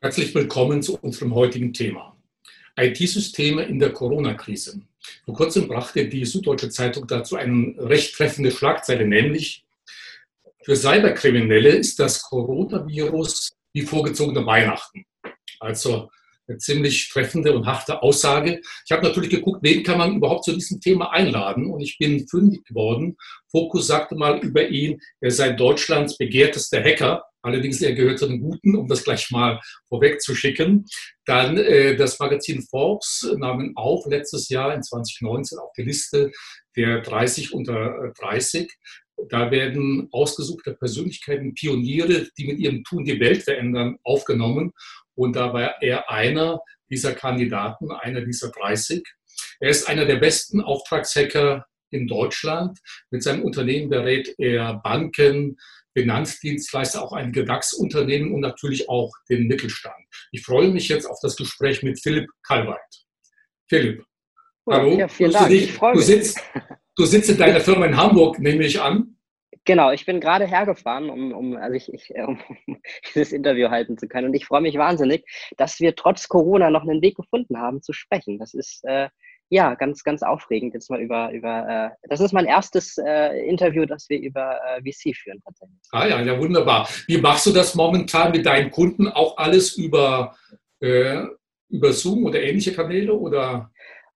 Herzlich willkommen zu unserem heutigen Thema. IT-Systeme in der Corona-Krise. Vor kurzem brachte die Süddeutsche Zeitung dazu eine recht treffende Schlagzeile, nämlich für Cyberkriminelle ist das Coronavirus wie vorgezogene Weihnachten. Also eine ziemlich treffende und harte Aussage. Ich habe natürlich geguckt, wen kann man überhaupt zu diesem Thema einladen und ich bin fündig geworden. Fokus sagte mal über ihn, er sei Deutschlands begehrtester Hacker. Allerdings, er gehört zu den Guten, um das gleich mal vorweg zu schicken. Dann äh, das Magazin Forbes nahm ihn auf letztes Jahr in 2019 auf die Liste der 30 unter 30. Da werden ausgesuchte Persönlichkeiten, Pioniere, die mit ihrem Tun die Welt verändern, aufgenommen. Und da war er einer dieser Kandidaten, einer dieser 30. Er ist einer der besten Auftragshacker in Deutschland. Mit seinem Unternehmen berät er Banken, Finanzdienstleister, auch einige DAX-Unternehmen und natürlich auch den Mittelstand. Ich freue mich jetzt auf das Gespräch mit Philipp Kalweit. Philipp, hallo. Ja, vielen Dank. Dich, du, sitzt, du sitzt in deiner Firma in Hamburg, nehme ich an. Genau, ich bin gerade hergefahren, um, um, also ich, ich, um dieses Interview halten zu können. Und ich freue mich wahnsinnig, dass wir trotz Corona noch einen Weg gefunden haben zu sprechen. Das ist äh, ja, ganz, ganz aufregend jetzt mal über, über äh, das ist mein erstes äh, Interview, das wir über äh, VC führen tatsächlich. Ah ja, ja, wunderbar. Wie machst du das momentan mit deinen Kunden? Auch alles über, äh, über Zoom oder ähnliche Kanäle oder?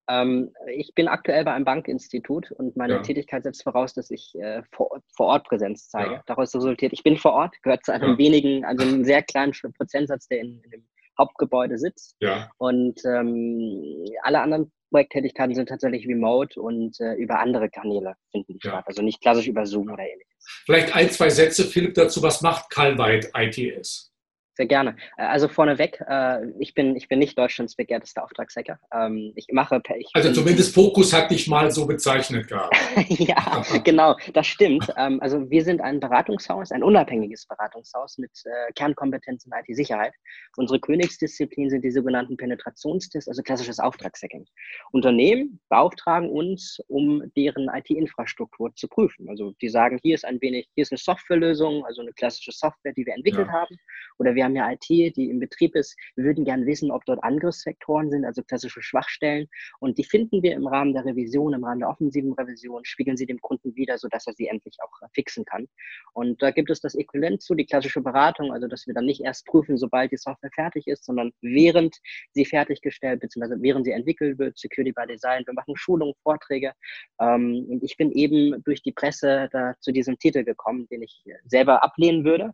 Ähm, ich bin aktuell bei einem Bankinstitut und meine ja. Tätigkeit setzt voraus, dass ich äh, vor, vor Ort Präsenz zeige. Ja. Daraus resultiert, ich bin vor Ort, gehört zu einem ja. wenigen, also einem sehr kleinen Prozentsatz, der in, in dem Hauptgebäude sitzt. Ja. Und ähm, alle anderen Projekttätigkeiten sind tatsächlich remote und äh, über andere Kanäle finden die ja. statt. Also nicht klassisch über Zoom oder ähnliches. Vielleicht ein, zwei Sätze, Philipp, dazu. Was macht Calvite ITS? Sehr gerne. Äh, also vorneweg, äh, ich, bin, ich bin nicht Deutschlands begehrtester Auftragshacker. Ähm, ich mache. Ich also zumindest Fokus hat dich mal so bezeichnet gehabt. ja, genau, das stimmt. Ähm, also wir sind ein Beratungshaus, ein unabhängiges Beratungshaus mit äh, Kernkompetenz in IT-Sicherheit. Unsere Königsdisziplin sind die sogenannten Penetrationstests, also klassisches Auftragshacking. Unternehmen beauftragen uns, um deren IT-Infrastruktur zu prüfen. Also die sagen, hier ist ein wenig, hier ist eine Softwarelösung, also eine klassische Software, die wir entwickelt ja. haben. Oder wir wir haben ja IT, die im Betrieb ist. Wir würden gerne wissen, ob dort Angriffsvektoren sind, also klassische Schwachstellen. Und die finden wir im Rahmen der Revision, im Rahmen der offensiven Revision, spiegeln sie dem Kunden wieder, sodass er sie endlich auch fixen kann. Und da gibt es das Äquivalent zu, die klassische Beratung, also dass wir dann nicht erst prüfen, sobald die Software fertig ist, sondern während sie fertiggestellt, beziehungsweise während sie entwickelt wird, Security by Design. Wir machen Schulungen, Vorträge. Ähm, und ich bin eben durch die Presse da zu diesem Titel gekommen, den ich selber ablehnen würde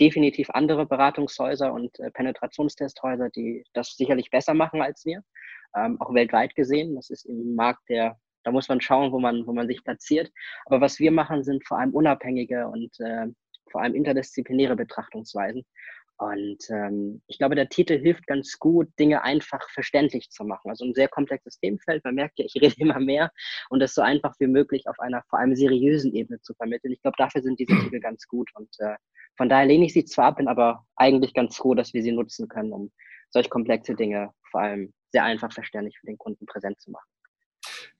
definitiv andere Beratungshäuser und äh, Penetrationstesthäuser, die das sicherlich besser machen als wir, ähm, auch weltweit gesehen. Das ist im Markt der, da muss man schauen, wo man, wo man sich platziert. Aber was wir machen, sind vor allem unabhängige und äh, vor allem interdisziplinäre Betrachtungsweisen. Und ähm, ich glaube, der Titel hilft ganz gut, Dinge einfach verständlich zu machen. Also ein sehr komplexes Themenfeld. Man merkt ja, ich rede immer mehr und das so einfach wie möglich auf einer vor allem seriösen Ebene zu vermitteln. Ich glaube, dafür sind diese Titel ganz gut. Und äh, von daher lehne ich sie zwar ab, bin aber eigentlich ganz froh, dass wir sie nutzen können, um solch komplexe Dinge vor allem sehr einfach verständlich für den Kunden präsent zu machen.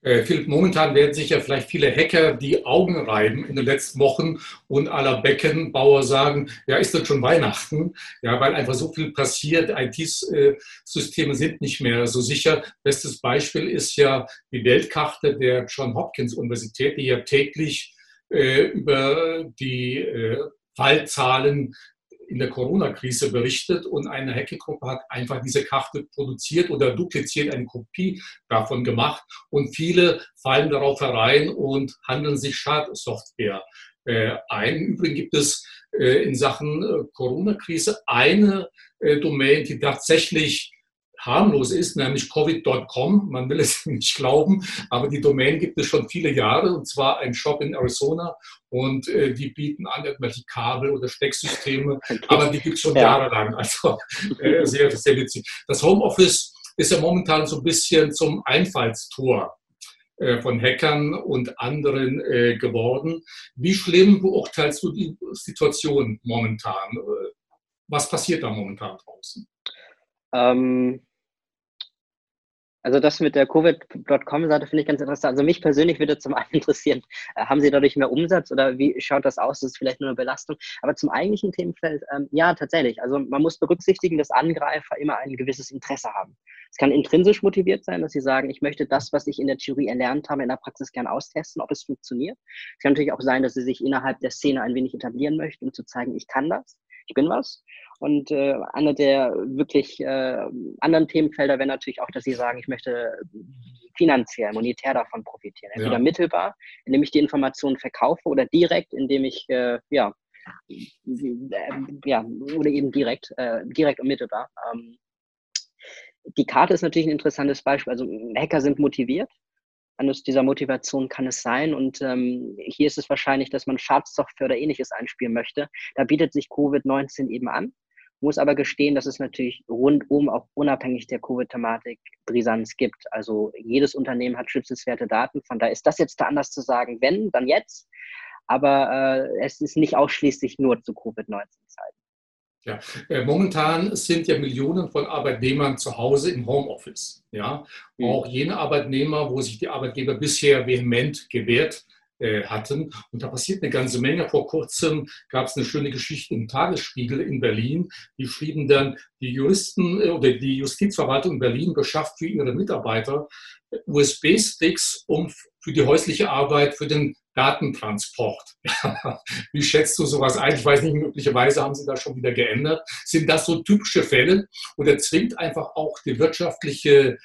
Äh, Philipp, momentan werden sich ja vielleicht viele Hacker die Augen reiben in den letzten Wochen und aller Beckenbauer sagen, ja, ist das schon Weihnachten? Ja, weil einfach so viel passiert. IT-Systeme sind nicht mehr so sicher. Bestes Beispiel ist ja die Weltkarte der John Hopkins Universität, die ja täglich äh, über die äh, Fallzahlen in der Corona-Krise berichtet und eine Hackergruppe hat einfach diese Karte produziert oder dupliziert eine Kopie davon gemacht und viele fallen darauf herein und handeln sich Schadsoftware äh, ein. Im Übrigen gibt es äh, in Sachen äh, Corona-Krise eine Domain, die tatsächlich harmlos ist, nämlich covid.com. Man will es nicht glauben, aber die Domain gibt es schon viele Jahre und zwar ein Shop in Arizona und äh, die bieten an irgendwelche Kabel oder Stecksysteme, aber die gibt es schon ja. jahrelang. Also äh, sehr, sehr witzig. Das Homeoffice ist ja momentan so ein bisschen zum Einfallstor äh, von Hackern und anderen äh, geworden. Wie schlimm beurteilst du die Situation momentan? Äh, was passiert da momentan draußen? Ähm, Also das mit der Covid.com-Seite finde ich ganz interessant. Also mich persönlich würde zum einen interessieren, äh, haben Sie dadurch mehr Umsatz oder wie schaut das aus? Das ist vielleicht nur eine Belastung. Aber zum eigentlichen Themenfeld, ähm, ja, tatsächlich. Also man muss berücksichtigen, dass Angreifer immer ein gewisses Interesse haben. Es kann intrinsisch motiviert sein, dass sie sagen, ich möchte das, was ich in der Theorie erlernt habe, in der Praxis gern austesten, ob es funktioniert. Es kann natürlich auch sein, dass sie sich innerhalb der Szene ein wenig etablieren möchten, um zu zeigen, ich kann das, ich bin was. Und äh, einer der wirklich äh, anderen Themenfelder wäre natürlich auch, dass Sie sagen, ich möchte finanziell, monetär davon profitieren. Entweder ja. mittelbar, indem ich die Informationen verkaufe oder direkt, indem ich, äh, ja, ja, oder eben direkt, äh, direkt und mittelbar. Ähm, die Karte ist natürlich ein interessantes Beispiel. Also Hacker sind motiviert. An dieser Motivation kann es sein. Und ähm, hier ist es wahrscheinlich, dass man Schadsoftware oder ähnliches einspielen möchte. Da bietet sich Covid-19 eben an muss aber gestehen, dass es natürlich rundum auch unabhängig der Covid-Thematik Brisanz gibt. Also jedes Unternehmen hat schützenswerte Daten. Von daher ist das jetzt da anders zu sagen, wenn, dann jetzt. Aber äh, es ist nicht ausschließlich nur zu Covid-19-Zeiten. Ja, äh, momentan sind ja Millionen von Arbeitnehmern zu Hause im Homeoffice. Ja, mhm. auch jene Arbeitnehmer, wo sich die Arbeitgeber bisher vehement gewehrt äh, hatten. Und da passiert eine ganze Menge. Vor kurzem gab es eine schöne Geschichte im Tagesspiegel in Berlin. Die schrieben dann, die Juristen äh, oder die Justizverwaltung in Berlin beschafft für ihre Mitarbeiter USB-Sticks um für die häusliche Arbeit, für den Datentransport. Wie schätzt du sowas ein? Ich weiß nicht, möglicherweise haben sie da schon wieder geändert. Sind das so typische Fälle oder zwingt einfach auch die wirtschaftliche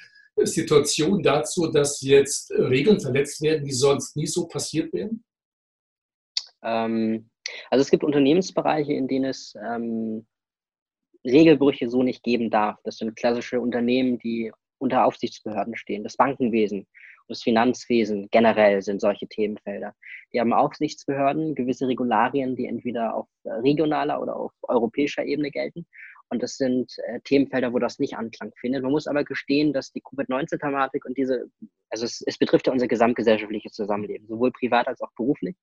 Situation dazu, dass jetzt Regeln verletzt werden, die sonst nie so passiert wären? Ähm, also es gibt Unternehmensbereiche, in denen es ähm, Regelbrüche so nicht geben darf. Das sind klassische Unternehmen, die unter Aufsichtsbehörden stehen. Das Bankenwesen das Finanzwesen generell sind solche Themenfelder. Die haben Aufsichtsbehörden, gewisse Regularien, die entweder auf regionaler oder auf europäischer Ebene gelten. Und das sind äh, Themenfelder, wo das nicht Anklang findet. Man muss aber gestehen, dass die Covid-19-Thematik und diese, also es, es, betrifft ja unser gesamtgesellschaftliches Zusammenleben, sowohl privat als auch beruflich.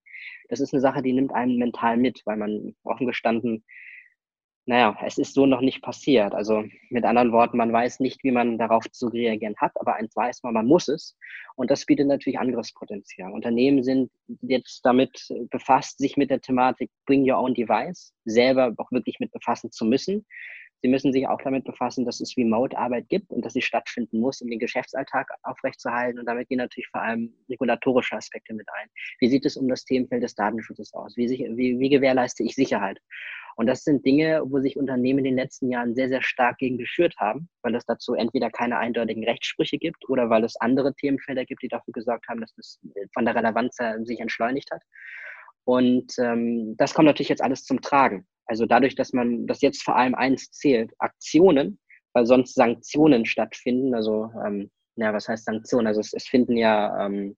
Das ist eine Sache, die nimmt einen mental mit, weil man offen gestanden naja, es ist so noch nicht passiert. Also mit anderen Worten, man weiß nicht, wie man darauf zu reagieren hat, aber eins weiß man, man muss es. Und das bietet natürlich Angriffspotenzial. Unternehmen sind jetzt damit befasst, sich mit der Thematik Bring Your Own Device selber auch wirklich mit befassen zu müssen. Sie müssen sich auch damit befassen, dass es Remote-Arbeit gibt und dass sie stattfinden muss, um den Geschäftsalltag aufrechtzuerhalten. Und damit gehen natürlich vor allem regulatorische Aspekte mit ein. Wie sieht es um das Themenfeld des Datenschutzes aus? Wie, wie, wie gewährleiste ich Sicherheit? Und das sind Dinge, wo sich Unternehmen in den letzten Jahren sehr, sehr stark gegen geschürt haben, weil es dazu entweder keine eindeutigen Rechtssprüche gibt oder weil es andere Themenfelder gibt, die dafür gesorgt haben, dass das von der Relevanz sich entschleunigt hat. Und ähm, das kommt natürlich jetzt alles zum Tragen. Also dadurch, dass man, dass jetzt vor allem eins zählt, Aktionen, weil sonst Sanktionen stattfinden. Also, ähm, ja, was heißt Sanktionen? Also es, es finden ja ähm,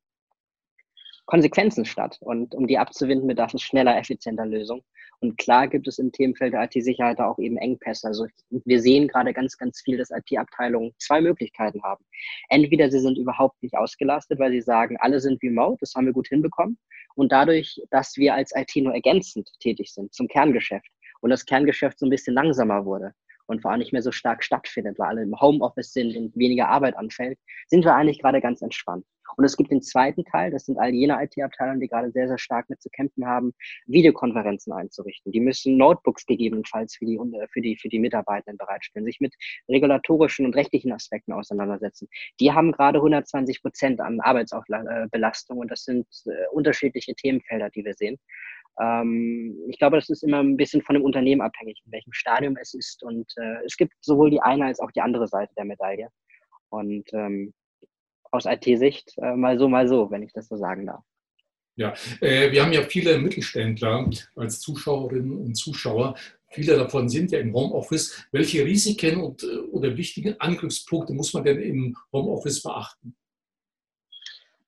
Konsequenzen statt. Und um die abzuwinden, bedarf es schneller, effizienter Lösungen. Und klar gibt es im Themenfeld der IT-Sicherheit auch eben Engpässe. Also wir sehen gerade ganz, ganz viel, dass IT-Abteilungen zwei Möglichkeiten haben. Entweder sie sind überhaupt nicht ausgelastet, weil sie sagen, alle sind remote, das haben wir gut hinbekommen. Und dadurch, dass wir als IT nur ergänzend tätig sind zum Kerngeschäft und das Kerngeschäft so ein bisschen langsamer wurde, und vor allem nicht mehr so stark stattfindet, weil alle im Homeoffice sind und weniger Arbeit anfällt, sind wir eigentlich gerade ganz entspannt. Und es gibt den zweiten Teil, das sind all jene IT-Abteilungen, die gerade sehr, sehr stark mit zu kämpfen haben, Videokonferenzen einzurichten. Die müssen Notebooks gegebenenfalls für die, für die, für die Mitarbeitenden bereitstellen, sich mit regulatorischen und rechtlichen Aspekten auseinandersetzen. Die haben gerade 120 Prozent an Arbeitsbelastung und das sind äh, unterschiedliche Themenfelder, die wir sehen. Ähm, ich glaube, das ist immer ein bisschen von dem Unternehmen abhängig, in welchem Stadium es ist. Und äh, es gibt sowohl die eine als auch die andere Seite der Medaille. Und ähm, aus IT-Sicht äh, mal so, mal so, wenn ich das so sagen darf. Ja, äh, wir haben ja viele Mittelständler als Zuschauerinnen und Zuschauer. Viele davon sind ja im Homeoffice. Welche Risiken und, äh, oder wichtigen Angriffspunkte muss man denn im Homeoffice beachten?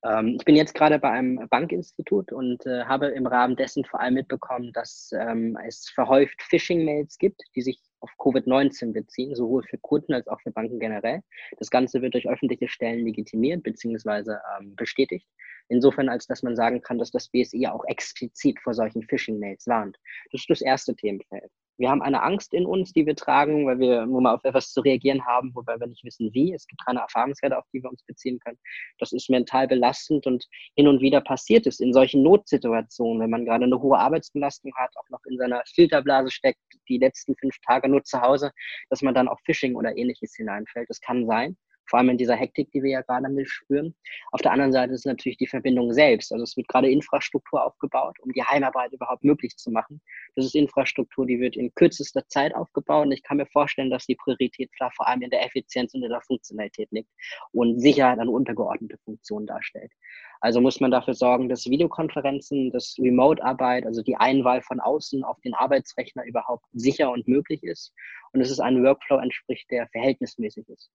Ähm, ich bin jetzt gerade bei einem Bankinstitut und äh, habe im Rahmen dessen vor allem mitbekommen, dass ähm, es verhäuft Phishing-Mails gibt, die sich auf Covid-19 beziehen, sowohl für Kunden als auch für Banken generell. Das Ganze wird durch öffentliche Stellen legitimiert bzw. Ähm, bestätigt. Insofern, als dass man sagen kann, dass das BSI auch explizit vor solchen Phishing-Mails warnt. Das ist das erste Themenfeld. Wir haben eine Angst in uns, die wir tragen, weil wir nur mal auf etwas zu reagieren haben, wobei wir nicht wissen, wie. Es gibt keine Erfahrungswerte, auf die wir uns beziehen können. Das ist mental belastend und hin und wieder passiert es in solchen Notsituationen, wenn man gerade eine hohe Arbeitsbelastung hat, auch noch in seiner Filterblase steckt, die letzten fünf Tage nur zu Hause, dass man dann auf Phishing oder ähnliches hineinfällt. Das kann sein vor allem in dieser Hektik, die wir ja gerade mit spüren. Auf der anderen Seite ist natürlich die Verbindung selbst. Also es wird gerade Infrastruktur aufgebaut, um die Heimarbeit überhaupt möglich zu machen. Das ist Infrastruktur, die wird in kürzester Zeit aufgebaut und ich kann mir vorstellen, dass die Priorität da vor allem in der Effizienz und in der Funktionalität liegt und Sicherheit eine untergeordnete Funktion darstellt. Also muss man dafür sorgen, dass Videokonferenzen, dass Remote-Arbeit, also die Einwahl von außen auf den Arbeitsrechner überhaupt sicher und möglich ist und dass es einem Workflow entspricht, der verhältnismäßig ist.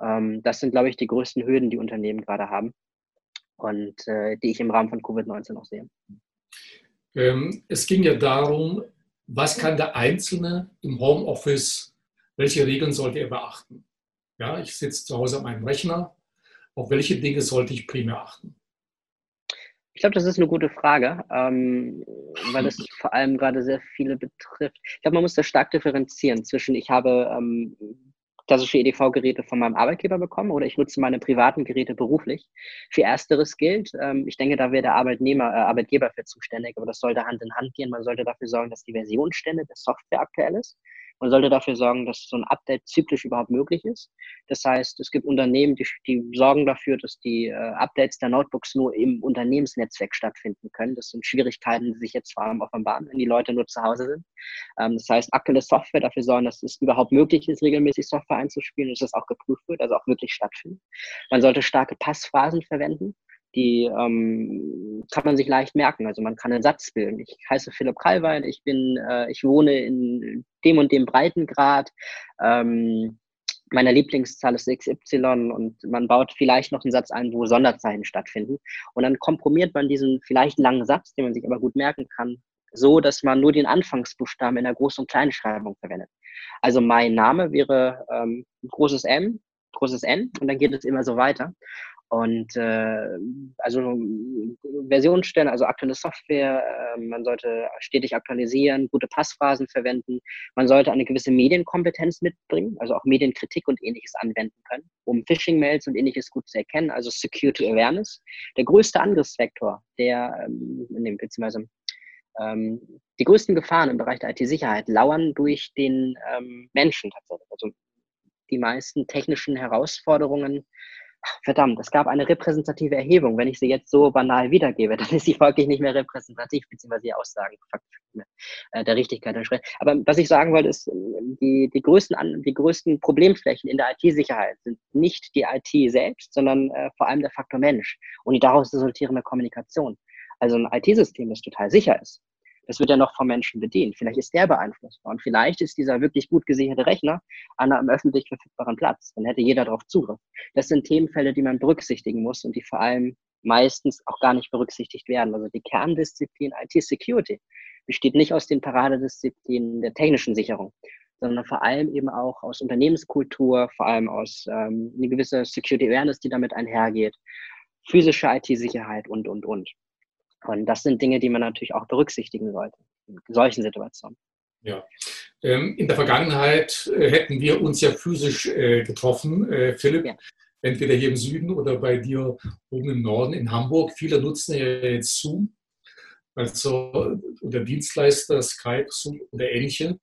Ähm, das sind, glaube ich, die größten Hürden, die Unternehmen gerade haben und äh, die ich im Rahmen von Covid-19 auch sehe. Ähm, es ging ja darum, was kann der Einzelne im Homeoffice, welche Regeln sollte er beachten? Ja, ich sitze zu Hause an meinem Rechner. Auf welche Dinge sollte ich primär achten? Ich glaube, das ist eine gute Frage, ähm, weil es vor allem gerade sehr viele betrifft. Ich glaube, man muss da stark differenzieren zwischen, ich habe ähm, klassische EDV-Geräte von meinem Arbeitgeber bekommen oder ich nutze meine privaten Geräte beruflich. Für Ersteres gilt, ähm, ich denke, da wäre der Arbeitnehmer, äh, Arbeitgeber für zuständig, aber das sollte Hand in Hand gehen. Man sollte dafür sorgen, dass die Versionsstände der Software aktuell ist. Man sollte dafür sorgen, dass so ein Update zyklisch überhaupt möglich ist. Das heißt, es gibt Unternehmen, die, die sorgen dafür, dass die äh, Updates der Notebooks nur im Unternehmensnetzwerk stattfinden können. Das sind Schwierigkeiten, die sich jetzt vor allem offenbaren, wenn die Leute nur zu Hause sind. Ähm, das heißt, aktuelle Software dafür sorgen, dass es überhaupt möglich ist, regelmäßig Software einzuspielen, dass das auch geprüft wird, also auch wirklich stattfindet. Man sollte starke Passphrasen verwenden die ähm, kann man sich leicht merken. Also man kann einen Satz bilden. Ich heiße Philipp Kalwein, ich bin, äh, ich wohne in dem und dem Breitengrad. Ähm, meine Lieblingszahl ist XY und man baut vielleicht noch einen Satz ein, wo Sonderzeichen stattfinden. Und dann komprimiert man diesen vielleicht langen Satz, den man sich aber gut merken kann, so, dass man nur den Anfangsbuchstaben in der Groß- und Kleinschreibung verwendet. Also mein Name wäre ähm, großes M, großes N und dann geht es immer so weiter. Und äh, also Versionsstellen, also aktuelle Software, äh, man sollte stetig aktualisieren, gute Passphrasen verwenden, man sollte eine gewisse Medienkompetenz mitbringen, also auch Medienkritik und ähnliches anwenden können, um Phishing-Mails und ähnliches gut zu erkennen, also Security Awareness. Der größte Angriffsvektor, der ähm, beziehungsweise ähm, die größten Gefahren im Bereich der IT-Sicherheit lauern durch den ähm, Menschen tatsächlich. Also die meisten technischen Herausforderungen verdammt, es gab eine repräsentative Erhebung. Wenn ich sie jetzt so banal wiedergebe, dann ist sie folglich nicht mehr repräsentativ, beziehungsweise die Aussagen äh, der Richtigkeit entsprechen. Aber was ich sagen wollte, ist, die, die, größten, die größten Problemflächen in der IT-Sicherheit sind nicht die IT selbst, sondern äh, vor allem der Faktor Mensch und die daraus resultierende Kommunikation. Also ein IT-System, das total sicher ist, das wird ja noch vom Menschen bedient. Vielleicht ist der beeinflussbar und vielleicht ist dieser wirklich gut gesicherte Rechner an einem öffentlich verfügbaren Platz. Dann hätte jeder darauf Zugriff. Das sind Themenfelder, die man berücksichtigen muss und die vor allem meistens auch gar nicht berücksichtigt werden. Also die Kerndisziplin IT-Security besteht nicht aus den Paradedisziplinen der technischen Sicherung, sondern vor allem eben auch aus Unternehmenskultur, vor allem aus ähm, eine gewisse Security Awareness, die damit einhergeht, physische IT-Sicherheit und, und, und. Und das sind Dinge, die man natürlich auch berücksichtigen sollte in solchen Situationen. Ja. Ähm, in der Vergangenheit äh, hätten wir uns ja physisch äh, getroffen, äh, Philipp. Ja. Entweder hier im Süden oder bei dir oben im Norden in Hamburg. Viele nutzen ja jetzt Zoom, also oder Dienstleister, Skype, Zoom oder ähnliche.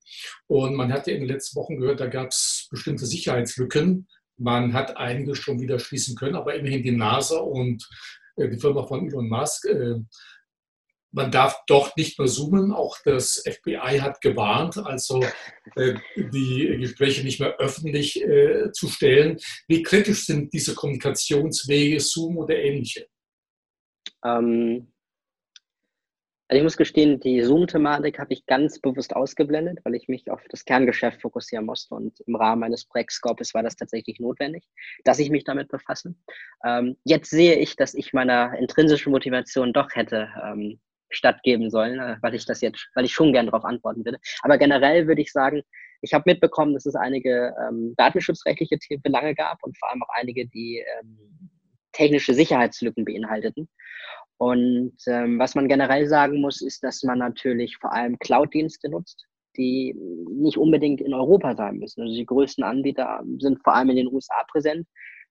Und man hat ja in den letzten Wochen gehört, da gab es bestimmte Sicherheitslücken. Man hat einige schon wieder schließen können, aber immerhin die NASA und die Firma von Elon Musk. Äh, man darf doch nicht mehr zoomen. Auch das FBI hat gewarnt, also äh, die Gespräche nicht mehr öffentlich zu stellen. Wie kritisch sind diese Kommunikationswege, Zoom oder ähnliche? Ähm, also ich muss gestehen, die Zoom-Thematik habe ich ganz bewusst ausgeblendet, weil ich mich auf das Kerngeschäft fokussieren musste. Und im Rahmen meines Projektscopes war das tatsächlich notwendig, dass ich mich damit befasse. Ähm, jetzt sehe ich, dass ich meiner intrinsischen Motivation doch hätte ähm, stattgeben sollen, äh, weil ich das jetzt, weil ich schon gern darauf antworten würde. Aber generell würde ich sagen, ich habe mitbekommen, dass es einige ähm, datenschutzrechtliche Belange gab und vor allem auch einige, die ähm, technische Sicherheitslücken beinhalteten. Und ähm, was man generell sagen muss, ist, dass man natürlich vor allem Cloud-Dienste nutzt, die nicht unbedingt in Europa sein müssen. Also die größten Anbieter sind vor allem in den USA präsent.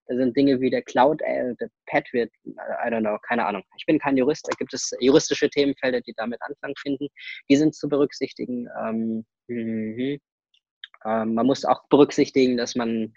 Da sind Dinge wie der Cloud, äh, der Patriot, I don't know, keine Ahnung. Ich bin kein Jurist, da gibt es juristische Themenfelder, die damit Anklang finden. Die sind zu berücksichtigen. Ähm, mhm. ähm, man muss auch berücksichtigen, dass man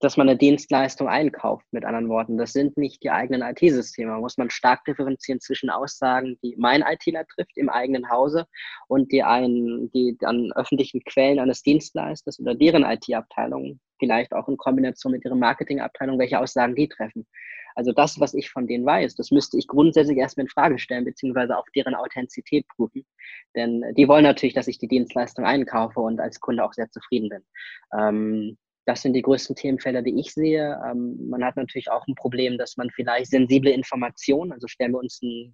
dass man eine Dienstleistung einkauft, mit anderen Worten. Das sind nicht die eigenen IT-Systeme. Da muss man stark differenzieren zwischen Aussagen, die mein ITler trifft im eigenen Hause und die, einen, die an öffentlichen Quellen eines Dienstleisters oder deren IT-Abteilung, vielleicht auch in Kombination mit ihrem Marketingabteilung, welche Aussagen die treffen. Also das, was ich von denen weiß, das müsste ich grundsätzlich erstmal in Frage stellen, beziehungsweise auf deren Authentizität prüfen. Denn die wollen natürlich, dass ich die Dienstleistung einkaufe und als Kunde auch sehr zufrieden bin. Ähm, das sind die größten Themenfelder, die ich sehe. Ähm, man hat natürlich auch ein Problem, dass man vielleicht sensible Informationen, also stellen wir uns ein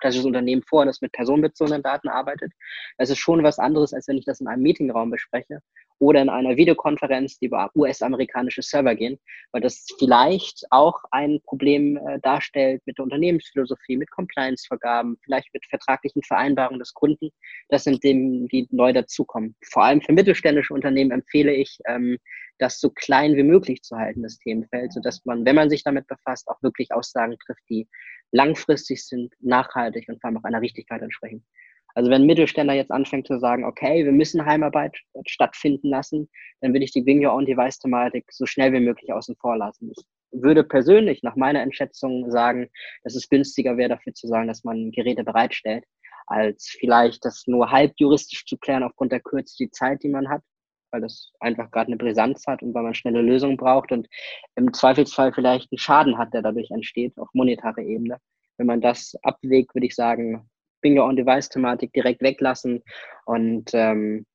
klassisches Unternehmen vor, das mit personenbezogenen Daten arbeitet. Das ist schon was anderes, als wenn ich das in einem Meetingraum bespreche oder in einer Videokonferenz, die über US-amerikanische Server gehen, weil das vielleicht auch ein Problem äh, darstellt mit der Unternehmensphilosophie, mit Compliance-Vergaben, vielleicht mit vertraglichen Vereinbarungen des Kunden. Das sind Themen, die neu dazukommen. Vor allem für mittelständische Unternehmen empfehle ich, ähm, das so klein wie möglich zu halten, das Themenfeld, sodass man, wenn man sich damit befasst, auch wirklich Aussagen trifft, die langfristig sind, nachhaltig und vor allem auch einer Richtigkeit entsprechen. Also wenn Mittelständler jetzt anfängt zu sagen, okay, wir müssen Heimarbeit stattfinden lassen, dann würde ich die Bring Your Own Device Thematik so schnell wie möglich außen vor lassen. Ich würde persönlich nach meiner Einschätzung sagen, dass es günstiger wäre, dafür zu sagen, dass man Geräte bereitstellt, als vielleicht das nur halb juristisch zu klären aufgrund der Kürze die Zeit, die man hat weil das einfach gerade eine Brisanz hat und weil man schnelle Lösungen braucht und im Zweifelsfall vielleicht einen Schaden hat, der dadurch entsteht, auf monetarer Ebene. Wenn man das abwägt, würde ich sagen, Bingo-on-Device-Thematik direkt weglassen und ähm,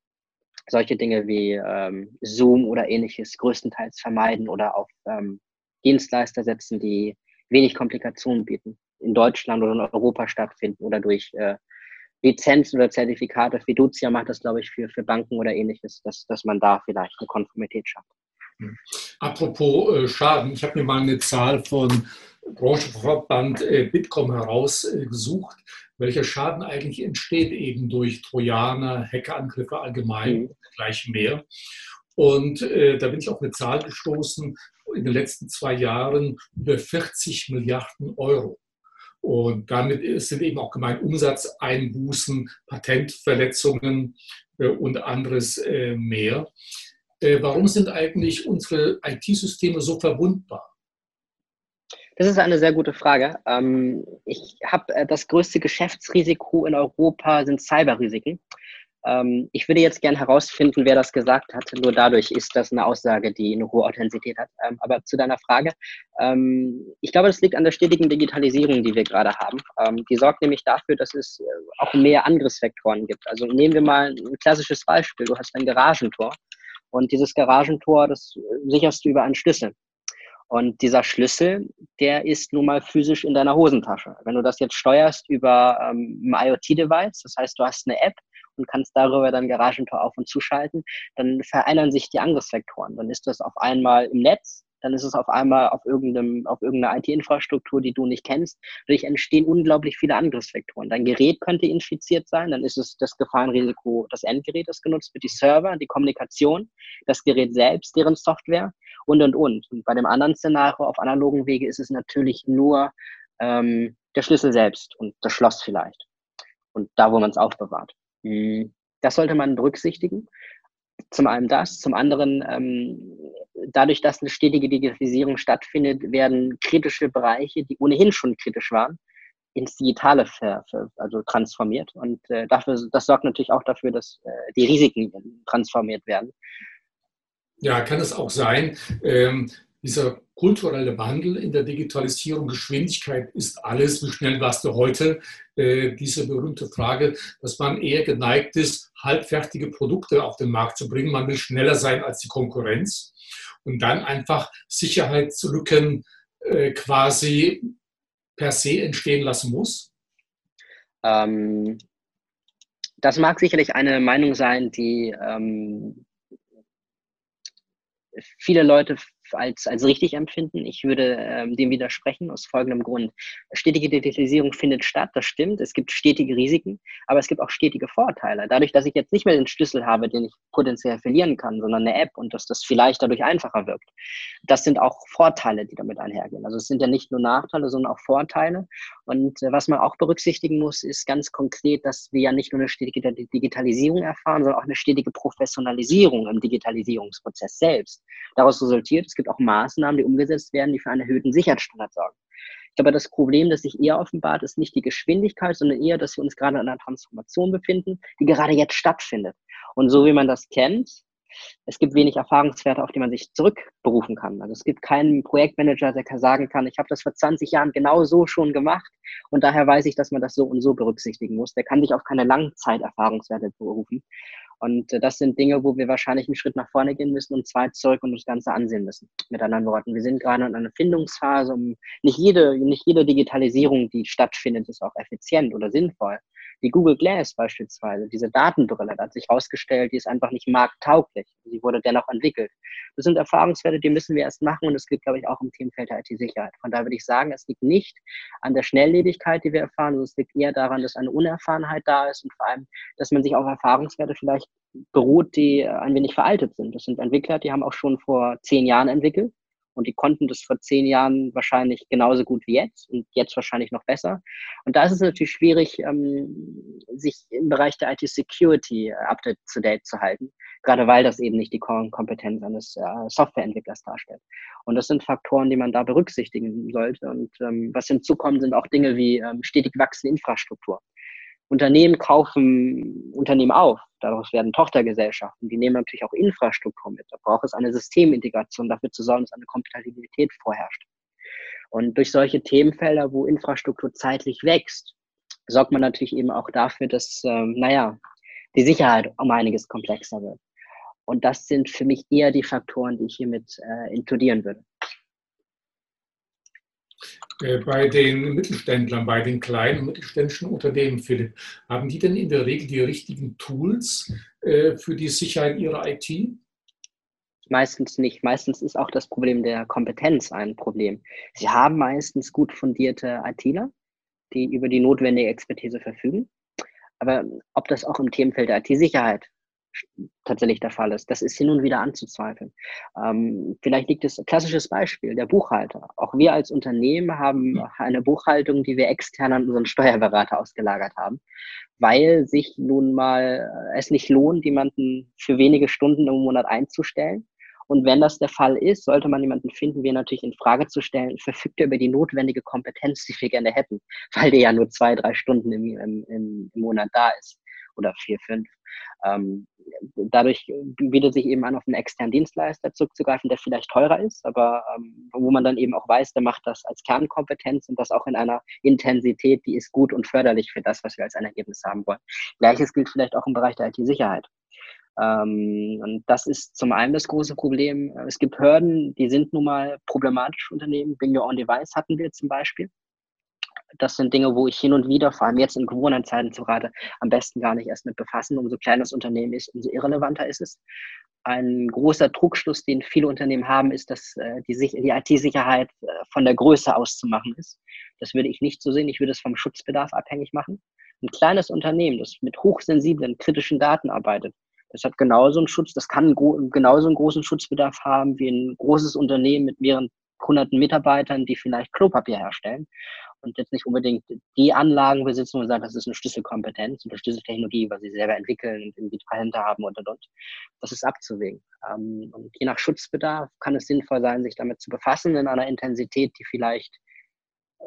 solche Dinge wie ähm, Zoom oder ähnliches größtenteils vermeiden oder auf ähm, Dienstleister setzen, die wenig Komplikationen bieten, in Deutschland oder in Europa stattfinden oder durch äh, Lizenzen oder Zertifikate. Fiducia macht das, glaube ich, für, für Banken oder ähnliches, dass, dass man da vielleicht eine Konformität schafft. Hm. Apropos äh, Schaden, ich habe mir mal eine Zahl von Branchenverband äh, Bitkom herausgesucht, welcher Schaden eigentlich entsteht eben durch Trojaner, Hackerangriffe allgemein, mhm. gleich mehr. Und äh, da bin ich auf eine Zahl gestoßen, in den letzten zwei Jahren über 40 Milliarden Euro. Und damit sind eben auch gemeint Umsatzeinbußen, Patentverletzungen äh, und anderes äh, mehr. Äh, warum sind eigentlich unsere IT-Systeme so verwundbar? Das ist eine sehr gute Frage. Ähm, ich habe das größte Geschäftsrisiko in Europa sind Cyberrisiken. Ähm, ich würde jetzt gerne herausfinden, wer das gesagt hat. Nur dadurch ist das eine Aussage, die eine hohe Authentizität hat. Ähm, aber zu deiner Frage. Ähm, ich glaube, das liegt an der stetigen Digitalisierung, die wir gerade haben. Ähm, die sorgt nämlich dafür, dass es äh, auch mehr Angriffsvektoren gibt. Also nehmen wir mal ein klassisches Beispiel. Du hast ein Garagentor. Und dieses Garagentor, das sicherst du über einen Schlüssel. Und dieser Schlüssel, der ist nun mal physisch in deiner Hosentasche. Wenn du das jetzt steuerst über ähm, ein IoT-Device, das heißt, du hast eine App, und kannst darüber dann Garagentor auf und zuschalten, dann verändern sich die Angriffsvektoren. Dann ist das auf einmal im Netz, dann ist es auf einmal auf, irgendeinem, auf irgendeiner IT-Infrastruktur, die du nicht kennst. Dadurch entstehen unglaublich viele Angriffsvektoren. Dein Gerät könnte infiziert sein, dann ist es das Gefahrenrisiko des Endgerätes genutzt wird, die Server, die Kommunikation, das Gerät selbst, deren Software und, und, und. Und bei dem anderen Szenario auf analogen Wege ist es natürlich nur ähm, der Schlüssel selbst und das Schloss vielleicht. Und da, wo man es aufbewahrt. Hm, das sollte man berücksichtigen. Zum einen das, zum anderen, ähm, dadurch, dass eine stetige Digitalisierung stattfindet, werden kritische Bereiche, die ohnehin schon kritisch waren, ins Digitale ver, ver, also transformiert. Und äh, dafür, das sorgt natürlich auch dafür, dass äh, die Risiken transformiert werden. Ja, kann es auch sein. Ähm, dieser kulturelle Wandel in der Digitalisierung, Geschwindigkeit ist alles. Wie schnell warst du heute? Äh, diese berühmte Frage, dass man eher geneigt ist, halbfertige Produkte auf den Markt zu bringen. Man will schneller sein als die Konkurrenz und dann einfach Sicherheitslücken äh, quasi per se entstehen lassen muss? Ähm, das mag sicherlich eine Meinung sein, die ähm, viele Leute als, als richtig empfinden. Ich würde ähm, dem widersprechen aus folgendem Grund. Stetige Digitalisierung findet statt, das stimmt. Es gibt stetige Risiken, aber es gibt auch stetige Vorteile. Dadurch, dass ich jetzt nicht mehr den Schlüssel habe, den ich potenziell verlieren kann, sondern eine App und dass das vielleicht dadurch einfacher wirkt. Das sind auch Vorteile, die damit einhergehen. Also es sind ja nicht nur Nachteile, sondern auch Vorteile. Und äh, was man auch berücksichtigen muss, ist ganz konkret, dass wir ja nicht nur eine stetige Digitalisierung erfahren, sondern auch eine stetige Professionalisierung im Digitalisierungsprozess selbst. Daraus resultiert, es gibt auch Maßnahmen, die umgesetzt werden, die für einen erhöhten Sicherheitsstandard sorgen. Ich glaube, das Problem, das sich eher offenbart, ist nicht die Geschwindigkeit, sondern eher, dass wir uns gerade in einer Transformation befinden, die gerade jetzt stattfindet. Und so wie man das kennt, es gibt wenig Erfahrungswerte, auf die man sich zurückberufen kann. Also es gibt keinen Projektmanager, der sagen kann, ich habe das vor 20 Jahren genau so schon gemacht und daher weiß ich, dass man das so und so berücksichtigen muss. Der kann sich auf keine Langzeiterfahrungswerte berufen. Und äh, das sind Dinge, wo wir wahrscheinlich einen Schritt nach vorne gehen müssen und zwei zurück und das Ganze ansehen müssen. Mit anderen Worten, wir sind gerade in einer Findungsphase. Um nicht jede, nicht jede Digitalisierung, die stattfindet, ist auch effizient oder sinnvoll. Die Google Glass beispielsweise, diese Datenbrille, da hat sich herausgestellt, die ist einfach nicht markttauglich. Sie wurde dennoch entwickelt. Das sind Erfahrungswerte, die müssen wir erst machen und das gilt, glaube ich, auch im Themenfeld der IT-Sicherheit. Von daher würde ich sagen, es liegt nicht an der Schnelllebigkeit, die wir erfahren, sondern es liegt eher daran, dass eine Unerfahrenheit da ist und vor allem, dass man sich auf Erfahrungswerte vielleicht beruht, die ein wenig veraltet sind. Das sind Entwickler, die haben auch schon vor zehn Jahren entwickelt und die konnten das vor zehn Jahren wahrscheinlich genauso gut wie jetzt und jetzt wahrscheinlich noch besser. Und da ist es natürlich schwierig, ähm, sich im Bereich der IT-Security äh, up-to-date zu halten, gerade weil das eben nicht die Kompetenz eines äh, Softwareentwicklers darstellt. Und das sind Faktoren, die man da berücksichtigen sollte. Und ähm, was hinzukommt, sind auch Dinge wie ähm, stetig wachsende Infrastruktur. Unternehmen kaufen Unternehmen auf. Daraus werden Tochtergesellschaften. Die nehmen natürlich auch Infrastruktur mit. Da braucht es eine Systemintegration, dafür zu sorgen, dass eine Kompatibilität vorherrscht. Und durch solche Themenfelder, wo Infrastruktur zeitlich wächst, sorgt man natürlich eben auch dafür, dass, ähm, naja, die Sicherheit um einiges komplexer wird. Und das sind für mich eher die Faktoren, die ich hiermit äh, inkludieren würde. Äh, bei den Mittelständlern, bei den kleinen mittelständischen Unternehmen, Philipp, haben die denn in der Regel die richtigen Tools äh, für die Sicherheit ihrer IT? Meistens nicht. Meistens ist auch das Problem der Kompetenz ein Problem. Sie haben meistens gut fundierte ITler, die über die notwendige Expertise verfügen. Aber ob das auch im Themenfeld der IT-Sicherheit tatsächlich der Fall ist. Das ist hin und wieder anzuzweifeln. Ähm, vielleicht liegt es, klassisches Beispiel, der Buchhalter. Auch wir als Unternehmen haben eine Buchhaltung, die wir extern an unseren Steuerberater ausgelagert haben, weil sich nun mal äh, es nicht lohnt, jemanden für wenige Stunden im Monat einzustellen. Und wenn das der Fall ist, sollte man jemanden finden, wie natürlich in Frage zu stellen, verfügt er über die notwendige Kompetenz, die wir gerne hätten, weil der ja nur zwei, drei Stunden im, im, im Monat da ist oder vier, fünf. Ähm, dadurch bietet sich eben an, auf einen externen Dienstleister zurückzugreifen, der vielleicht teurer ist, aber ähm, wo man dann eben auch weiß, der macht das als Kernkompetenz und das auch in einer Intensität, die ist gut und förderlich für das, was wir als ein Ergebnis haben wollen. Gleiches gilt vielleicht auch im Bereich der IT-Sicherheit. Ähm, und das ist zum einen das große Problem. Es gibt Hürden, die sind nun mal problematische Unternehmen. Bring Your Own Device hatten wir zum Beispiel das sind Dinge, wo ich hin und wieder, vor allem jetzt in Corona-Zeiten zu rate, am besten gar nicht erst mit befassen. Umso kleiner das Unternehmen ist, umso irrelevanter ist es. Ein großer Trugschluss, den viele Unternehmen haben, ist, dass äh, die, die IT-Sicherheit äh, von der Größe auszumachen ist. Das würde ich nicht so sehen. Ich würde es vom Schutzbedarf abhängig machen. Ein kleines Unternehmen, das mit hochsensiblen, kritischen Daten arbeitet, das hat genauso einen Schutz, das kann genauso einen großen Schutzbedarf haben wie ein großes Unternehmen mit mehreren hunderten Mitarbeitern, die vielleicht Klopapier herstellen und jetzt nicht unbedingt die Anlagen besitzen und sagen, das ist eine Schlüsselkompetenz oder Schlüsseltechnologie, weil sie selber entwickeln und irgendwie Talente haben und und und. Das ist abzuwägen. Ähm, und je nach Schutzbedarf kann es sinnvoll sein, sich damit zu befassen in einer Intensität, die vielleicht äh,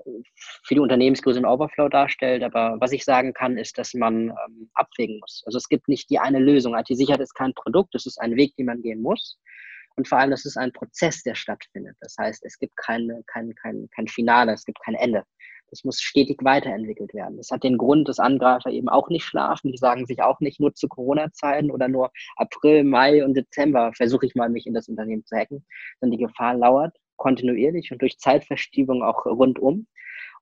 für die Unternehmensgröße einen Overflow darstellt. Aber was ich sagen kann, ist, dass man ähm, abwägen muss. Also es gibt nicht die eine Lösung. IT-Sicherheit ist kein Produkt, es ist ein Weg, den man gehen muss. Und vor allem, das ist ein Prozess, der stattfindet. Das heißt, es gibt keine, kein, kein, kein Finale, es gibt kein Ende. Das muss stetig weiterentwickelt werden. Das hat den Grund, dass Angreifer eben auch nicht schlafen. Die sagen sich auch nicht nur zu Corona-Zeiten oder nur April, Mai und Dezember versuche ich mal, mich in das Unternehmen zu hacken, sondern die Gefahr lauert kontinuierlich und durch Zeitverschiebung auch rundum.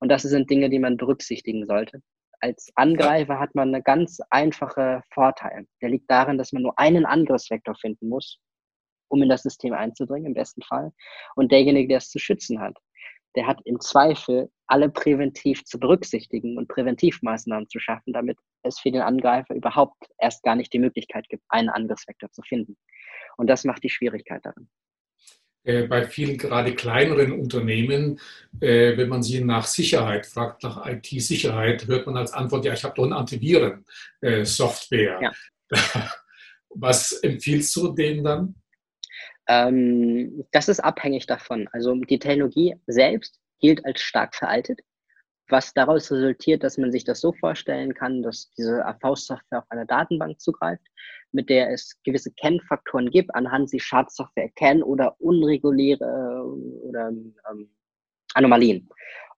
Und das sind Dinge, die man berücksichtigen sollte. Als Angreifer hat man eine ganz einfache Vorteil. Der liegt darin, dass man nur einen Angriffsvektor finden muss um in das System einzudringen, im besten Fall. Und derjenige, der es zu schützen hat, der hat im Zweifel alle präventiv zu berücksichtigen und Präventivmaßnahmen zu schaffen, damit es für den Angreifer überhaupt erst gar nicht die Möglichkeit gibt, einen Angriffsvektor zu finden. Und das macht die Schwierigkeit darin. Äh, bei vielen gerade kleineren Unternehmen, äh, wenn man sie nach Sicherheit fragt, nach IT-Sicherheit, hört man als Antwort, ja, ich habe doch eine Antiviren-Software. Ja. Was empfiehlst du denen dann? Ähm, das ist abhängig davon. Also die Technologie selbst gilt als stark veraltet, was daraus resultiert, dass man sich das so vorstellen kann, dass diese AV-Software auf eine Datenbank zugreift, mit der es gewisse Kennfaktoren gibt, anhand sie Schadsoftware erkennen oder unreguläre äh, oder ähm, Anomalien.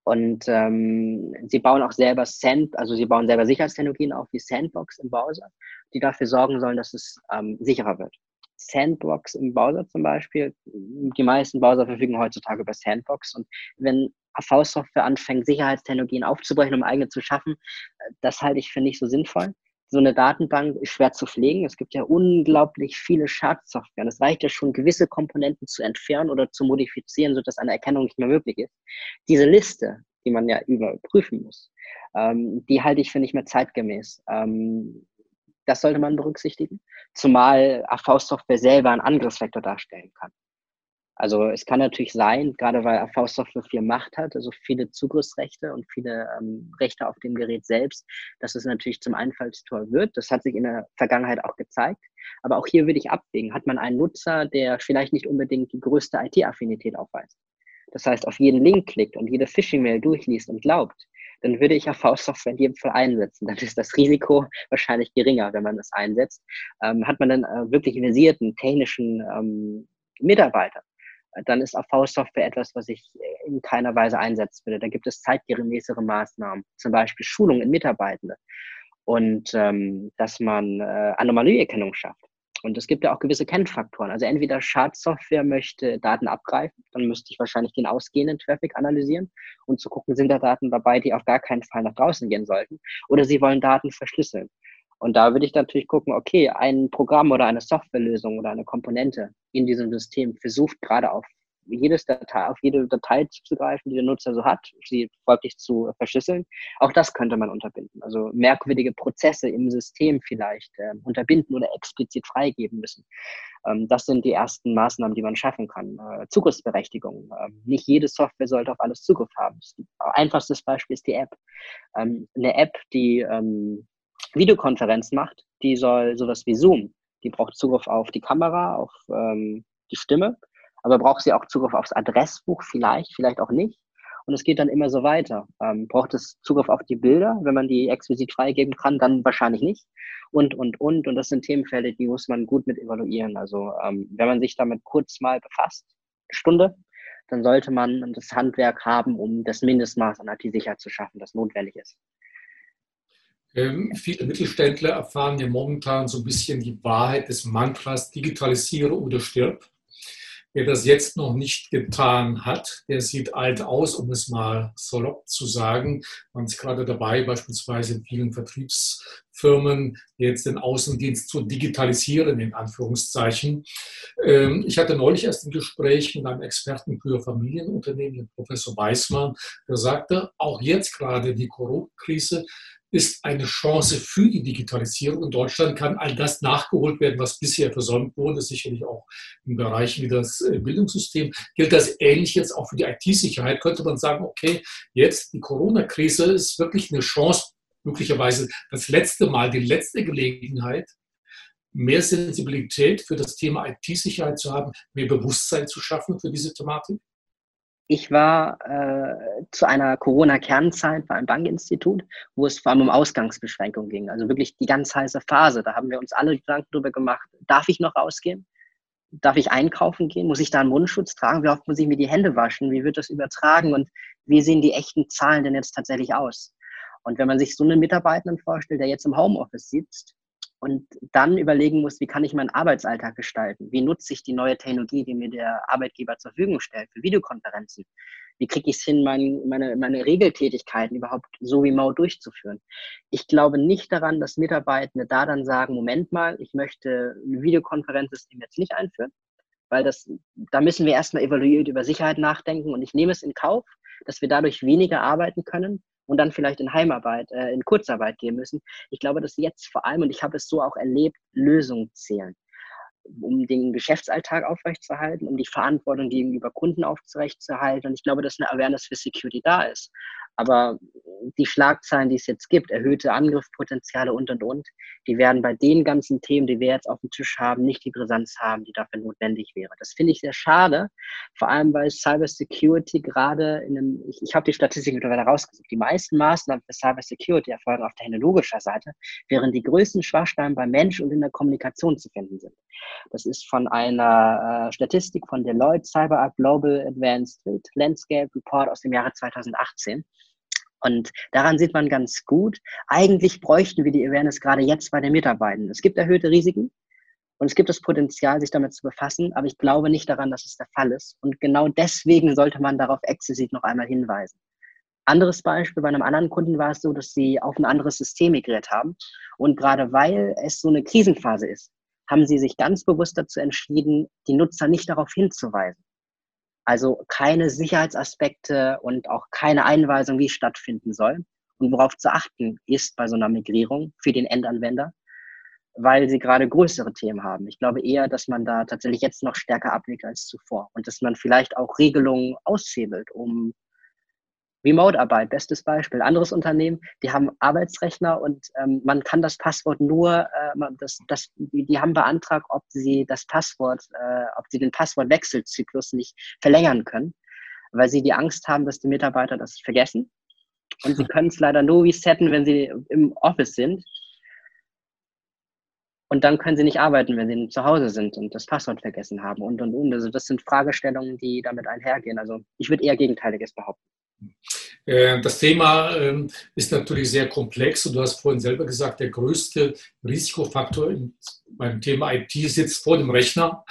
Und ähm, sie bauen auch selber Sand, also sie bauen selber Sicherheitstechnologien auf wie Sandbox im Browser, die dafür sorgen sollen, dass es ähm, sicherer wird. Sandbox im Browser zum Beispiel. Die meisten Browser verfügen heutzutage über Sandbox. Und wenn AV-Software anfängt, Sicherheitstechnologien aufzubrechen, um eigene zu schaffen, das halte ich für nicht so sinnvoll. So eine Datenbank ist schwer zu pflegen. Es gibt ja unglaublich viele Schadsoftware. Es reicht ja schon, gewisse Komponenten zu entfernen oder zu modifizieren, sodass eine Erkennung nicht mehr möglich ist. Diese Liste, die man ja überprüfen muss, ähm, die halte ich für nicht mehr zeitgemäß. Ähm, das sollte man berücksichtigen, zumal AV-Software selber einen Angriffsvektor darstellen kann. Also es kann natürlich sein, gerade weil AV-Software viel Macht hat, also viele Zugriffsrechte und viele ähm, Rechte auf dem Gerät selbst, dass es natürlich zum Einfallstor wird. Das hat sich in der Vergangenheit auch gezeigt. Aber auch hier würde ich abwägen. Hat man einen Nutzer, der vielleicht nicht unbedingt die größte IT-Affinität aufweist? Das heißt, auf jeden Link klickt und jede Phishing-Mail durchliest und glaubt, dann würde ich AV-Software in jedem Fall einsetzen. Dann ist das Risiko wahrscheinlich geringer, wenn man das einsetzt. Ähm, hat man dann äh, wirklich versierten technischen ähm, Mitarbeiter, dann ist AV-Software etwas, was ich in keiner Weise einsetzen würde. Da gibt es zeitgemäßere Maßnahmen, zum Beispiel Schulung in Mitarbeitende und ähm, dass man äh, Anomalieerkennung schafft. Und es gibt ja auch gewisse Kennfaktoren. Also entweder Schadsoftware möchte Daten abgreifen, dann müsste ich wahrscheinlich den ausgehenden Traffic analysieren und zu gucken, sind da Daten dabei, die auf gar keinen Fall nach draußen gehen sollten. Oder sie wollen Daten verschlüsseln. Und da würde ich natürlich gucken, okay, ein Programm oder eine Softwarelösung oder eine Komponente in diesem System versucht gerade auf jedes Datei, auf jede Datei zuzugreifen, die der Nutzer so hat, sie folglich zu verschlüsseln. Auch das könnte man unterbinden. Also merkwürdige Prozesse im System vielleicht äh, unterbinden oder explizit freigeben müssen. Ähm, das sind die ersten Maßnahmen, die man schaffen kann. Äh, Zugriffsberechtigung. Ähm, nicht jede Software sollte auf alles Zugriff haben. Einfachstes Beispiel ist die App. Ähm, eine App, die ähm, Videokonferenz macht, die soll sowas wie Zoom. Die braucht Zugriff auf die Kamera, auf ähm, die Stimme aber braucht sie auch Zugriff aufs Adressbuch vielleicht, vielleicht auch nicht. Und es geht dann immer so weiter. Ähm, braucht es Zugriff auf die Bilder, wenn man die exquisit freigeben kann, dann wahrscheinlich nicht. Und, und, und. Und das sind Themenfelder, die muss man gut mit evaluieren. Also ähm, wenn man sich damit kurz mal befasst, Stunde, dann sollte man das Handwerk haben, um das Mindestmaß an IT-Sicherheit zu schaffen, das notwendig ist. Ähm, viele Mittelständler erfahren ja momentan so ein bisschen die Wahrheit des Mantras, digitalisiere oder stirb. Wer das jetzt noch nicht getan hat, der sieht alt aus, um es mal salopp zu sagen. Man ist gerade dabei, beispielsweise in vielen Vertriebsfirmen jetzt den Außendienst zu digitalisieren, in Anführungszeichen. Ähm, ich hatte neulich erst ein Gespräch mit einem Experten für Familienunternehmen, Professor Weismann, der sagte, auch jetzt gerade die Corona-Krise ist eine Chance für die Digitalisierung. In Deutschland kann all das nachgeholt werden, was bisher versäumt wurde, sicherlich auch in Bereichen wie das äh, Bildungssystem. Gilt das ähnlich jetzt auch für die IT-Sicherheit? Könnte man sagen, okay, jetzt die Corona-Krise ist wirklich eine Chance, möglicherweise das letzte Mal, die letzte Gelegenheit, mehr Sensibilität für das Thema IT-Sicherheit zu haben, mehr Bewusstsein zu schaffen für diese Thematik? Ich war äh, zu einer Corona-Kernzeit bei einem Bankinstitut, wo es vor allem um Ausgangsbeschränkungen ging. Also wirklich die ganz heiße Phase. Da haben wir uns alle Gedanken darüber gemacht, darf ich noch rausgehen? Darf ich einkaufen gehen? Muss ich da einen Mundschutz tragen? Wie oft muss ich mir die Hände waschen? Wie wird das übertragen? Und wie sehen die echten Zahlen denn jetzt tatsächlich aus? Und wenn man sich so einen Mitarbeitenden vorstellt, der jetzt im Homeoffice sitzt und dann überlegen muss, wie kann ich meinen Arbeitsalltag gestalten? Wie nutze ich die neue Technologie, die mir der Arbeitgeber zur Verfügung stellt für Videokonferenzen? Wie kriege ich es hin, mein, meine, meine Regeltätigkeiten überhaupt so remote durchzuführen? Ich glaube nicht daran, dass Mitarbeitende da dann sagen, Moment mal, ich möchte ein Videokonferenzsystem jetzt nicht einführen, weil das, da müssen wir erstmal evaluiert über Sicherheit nachdenken und ich nehme es in Kauf, dass wir dadurch weniger arbeiten können und dann vielleicht in Heimarbeit, äh, in Kurzarbeit gehen müssen. Ich glaube, dass jetzt vor allem, und ich habe es so auch erlebt, Lösungen zählen um den Geschäftsalltag aufrechtzuerhalten, um die Verantwortung gegenüber Kunden aufrechtzuerhalten. Und ich glaube, dass eine Awareness für Security da ist. Aber die Schlagzeilen, die es jetzt gibt, erhöhte Angriffspotenziale und und und, die werden bei den ganzen Themen, die wir jetzt auf dem Tisch haben, nicht die Brisanz haben, die dafür notwendig wäre. Das finde ich sehr schade, vor allem weil Cybersecurity gerade in einem, ich, ich habe die Statistik mittlerweile rausgesucht, die meisten Maßnahmen für Cybersecurity erfolgen auf technologischer Seite, während die größten Schwachstellen beim Mensch und in der Kommunikation zu finden sind. Das ist von einer äh, Statistik von Deloitte CyberArk Global Advanced Landscape Report aus dem Jahre 2018. Und daran sieht man ganz gut, eigentlich bräuchten wir die Awareness gerade jetzt bei den Mitarbeitern. Es gibt erhöhte Risiken und es gibt das Potenzial, sich damit zu befassen, aber ich glaube nicht daran, dass es der Fall ist. Und genau deswegen sollte man darauf explizit noch einmal hinweisen. Anderes Beispiel, bei einem anderen Kunden war es so, dass sie auf ein anderes System migriert haben. Und gerade weil es so eine Krisenphase ist, haben sie sich ganz bewusst dazu entschieden, die Nutzer nicht darauf hinzuweisen. Also keine Sicherheitsaspekte und auch keine Einweisung, wie es stattfinden soll und worauf zu achten ist bei so einer Migrierung für den Endanwender, weil sie gerade größere Themen haben. Ich glaube eher, dass man da tatsächlich jetzt noch stärker abwiegt als zuvor und dass man vielleicht auch Regelungen aushebelt, um Remote-Arbeit, bestes Beispiel. Anderes Unternehmen, die haben Arbeitsrechner und ähm, man kann das Passwort nur, äh, das, das, die, die, haben beantragt, ob sie das Passwort, äh, ob sie den Passwortwechselzyklus nicht verlängern können, weil sie die Angst haben, dass die Mitarbeiter das vergessen. Und sie können es leider nur resetten, wenn sie im Office sind. Und dann können sie nicht arbeiten, wenn sie zu Hause sind und das Passwort vergessen haben und und und. Also das sind Fragestellungen, die damit einhergehen. Also ich würde eher Gegenteiliges behaupten. Äh, das Thema ähm, ist natürlich sehr komplex. Und du hast vorhin selber gesagt, der größte Risikofaktor beim Thema IT sitzt vor dem Rechner,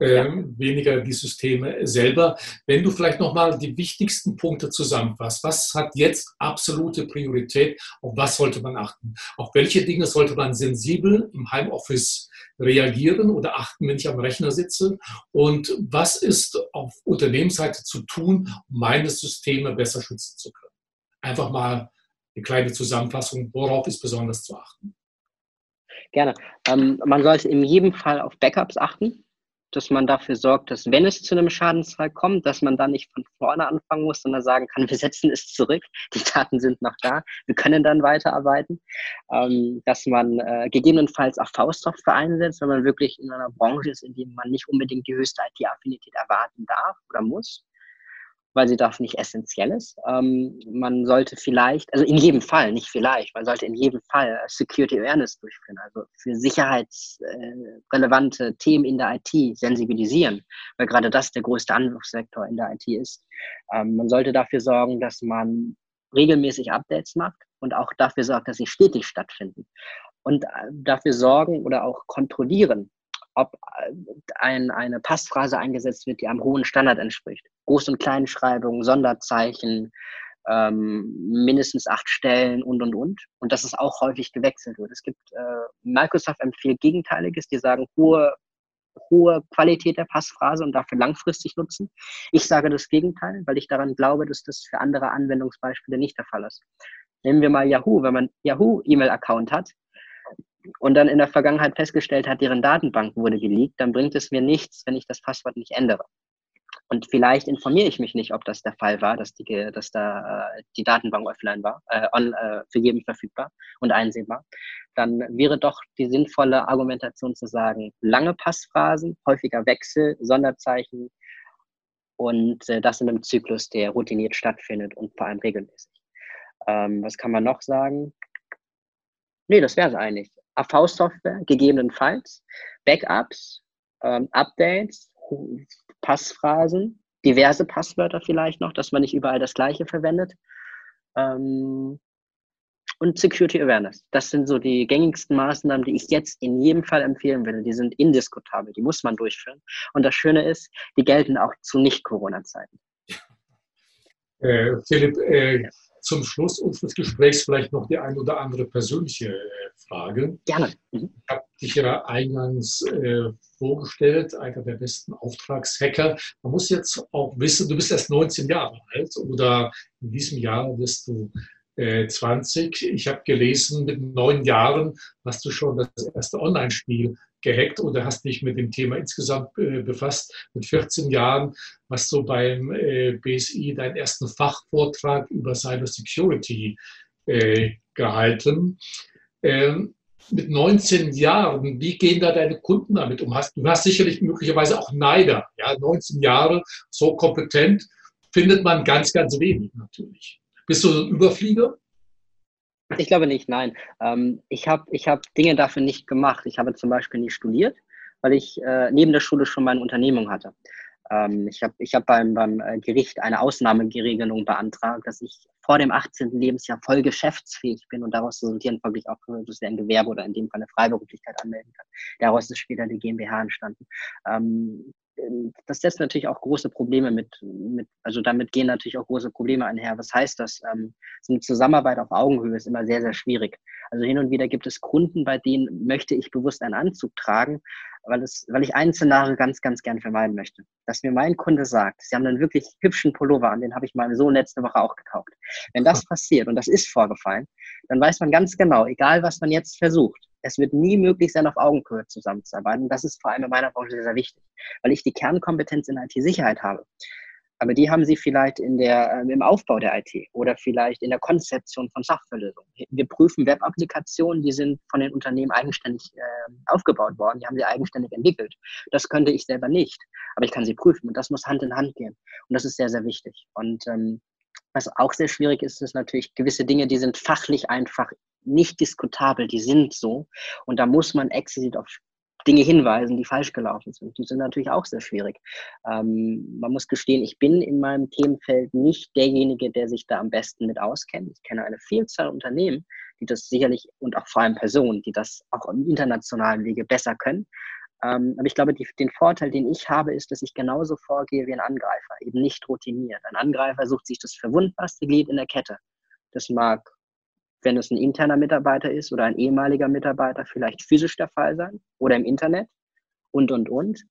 äh, ja. weniger die Systeme selber. Wenn du vielleicht nochmal die wichtigsten Punkte zusammenfasst, was hat jetzt absolute Priorität, auf was sollte man achten? Auf welche Dinge sollte man sensibel im Heimoffice reagieren oder achten, wenn ich am Rechner sitze? Und was ist auf Unternehmensseite zu tun, um meine Systeme besser schützen zu können? Einfach mal eine kleine Zusammenfassung, worauf ist besonders zu achten? Gerne. Ähm, man sollte in jedem Fall auf Backups achten, dass man dafür sorgt, dass wenn es zu einem Schadensfall kommt, dass man da nicht von vorne anfangen muss, sondern sagen kann, wir setzen es zurück, die Daten sind noch da, wir können dann weiterarbeiten. Ähm, dass man äh, gegebenenfalls auch V-Software einsetzt, wenn man wirklich in einer Branche ist, in der man nicht unbedingt die höchste IT-Affinität erwarten darf oder muss weil sie dafür nicht essentiell ist. Ähm, man sollte vielleicht, also in jedem Fall, nicht vielleicht, man sollte in jedem Fall Security Awareness durchführen, also für sicherheitsrelevante Themen in der IT sensibilisieren, weil gerade das der größte Angriffssektor in der IT ist. Ähm, man sollte dafür sorgen, dass man regelmäßig Updates macht und auch dafür sorgt, dass sie stetig stattfinden. Und äh, dafür sorgen oder auch kontrollieren, ob äh, ein, eine Passphrase eingesetzt wird, die einem hohen Standard entspricht. Groß- und Kleinschreibung, Sonderzeichen, ähm, mindestens acht Stellen und, und, und. Und dass es auch häufig gewechselt wird. Es gibt, äh, Microsoft empfiehlt Gegenteiliges, die sagen hohe, hohe Qualität der Passphrase und dafür langfristig nutzen. Ich sage das Gegenteil, weil ich daran glaube, dass das für andere Anwendungsbeispiele nicht der Fall ist. Nehmen wir mal Yahoo. Wenn man Yahoo E-Mail-Account hat, und dann in der Vergangenheit festgestellt hat, deren Datenbank wurde geleakt, dann bringt es mir nichts, wenn ich das Passwort nicht ändere. Und vielleicht informiere ich mich nicht, ob das der Fall war, dass, die, dass da äh, die Datenbank offline war, äh, on, äh, für jeden verfügbar und einsehbar. Dann wäre doch die sinnvolle Argumentation zu sagen, lange Passphrasen, häufiger Wechsel, Sonderzeichen und äh, das in einem Zyklus, der routiniert stattfindet und vor allem regelmäßig. Ähm, was kann man noch sagen? Nee, das wäre es eigentlich. AV-Software gegebenenfalls, Backups, ähm, Updates, Passphrasen, diverse Passwörter vielleicht noch, dass man nicht überall das gleiche verwendet. Ähm, und Security Awareness. Das sind so die gängigsten Maßnahmen, die ich jetzt in jedem Fall empfehlen würde. Die sind indiskutabel, die muss man durchführen. Und das Schöne ist, die gelten auch zu Nicht-Corona-Zeiten. Äh, Philipp, äh, zum Schluss unseres Gesprächs vielleicht noch die ein oder andere persönliche äh, Frage. Gerne. Mhm. Ich habe dich ja eingangs äh, vorgestellt, einer der besten Auftragshacker. Man muss jetzt auch wissen, du bist erst 19 Jahre alt oder in diesem Jahr wirst du 20. Äh, ich habe gelesen, mit neun Jahren hast du schon das erste Online-Spiel gehackt oder hast dich mit dem Thema insgesamt äh, befasst. Mit 14 Jahren hast du beim äh, BSI deinen ersten Fachvortrag über Cyber Security gehalten. Ähm, mit 19 Jahren, wie gehen da deine Kunden damit um? du hast sicherlich möglicherweise auch Neider. Ja, 19 Jahre, so kompetent, findet man ganz, ganz wenig natürlich. Bist du ein Überflieger? Ich glaube nicht, nein. Ähm, ich habe ich hab Dinge dafür nicht gemacht. Ich habe zum Beispiel nie studiert, weil ich äh, neben der Schule schon meine Unternehmung hatte. Ähm, ich habe ich hab beim, beim äh, Gericht eine Ausnahmeregelung beantragt, dass ich vor dem 18. Lebensjahr voll geschäftsfähig bin und daraus resultieren folglich auch, dass ich ein Gewerbe oder in dem Fall eine Freiberuflichkeit anmelden kann. Daraus ist später die GmbH entstanden. Ähm, das setzt natürlich auch große Probleme mit, mit, also damit gehen natürlich auch große Probleme einher. Was heißt das? Ähm, so eine Zusammenarbeit auf Augenhöhe ist immer sehr, sehr schwierig. Also hin und wieder gibt es Kunden, bei denen möchte ich bewusst einen Anzug tragen, weil, es, weil ich ein Szenario ganz, ganz gern vermeiden möchte. Dass mir mein Kunde sagt, sie haben einen wirklich hübschen Pullover an, den habe ich meinem Sohn letzte Woche auch gekauft. Wenn das passiert, und das ist vorgefallen, dann weiß man ganz genau, egal was man jetzt versucht, es wird nie möglich sein, auf Augenhöhe zusammenzuarbeiten. Das ist vor allem in meiner Branche sehr, sehr wichtig, weil ich die Kernkompetenz in IT-Sicherheit habe. Aber die haben sie vielleicht in der, äh, im Aufbau der IT oder vielleicht in der Konzeption von Softwarelösungen. Wir prüfen Web-Applikationen, die sind von den Unternehmen eigenständig äh, aufgebaut worden, die haben sie eigenständig entwickelt. Das könnte ich selber nicht, aber ich kann sie prüfen und das muss Hand in Hand gehen. Und das ist sehr, sehr wichtig. Und ähm, was auch sehr schwierig ist, ist natürlich gewisse Dinge, die sind fachlich einfach nicht diskutabel, die sind so. Und da muss man explizit auf Dinge hinweisen, die falsch gelaufen sind. Die sind natürlich auch sehr schwierig. Ähm, man muss gestehen, ich bin in meinem Themenfeld nicht derjenige, der sich da am besten mit auskennt. Ich kenne eine Vielzahl Unternehmen, die das sicherlich und auch vor allem Personen, die das auch im internationalen Wege besser können. Ähm, aber ich glaube, die, den Vorteil, den ich habe, ist, dass ich genauso vorgehe wie ein Angreifer, eben nicht routiniert. Ein Angreifer sucht sich das verwundbarste Glied in der Kette. Das mag, wenn es ein interner Mitarbeiter ist oder ein ehemaliger Mitarbeiter, vielleicht physisch der Fall sein oder im Internet und, und, und.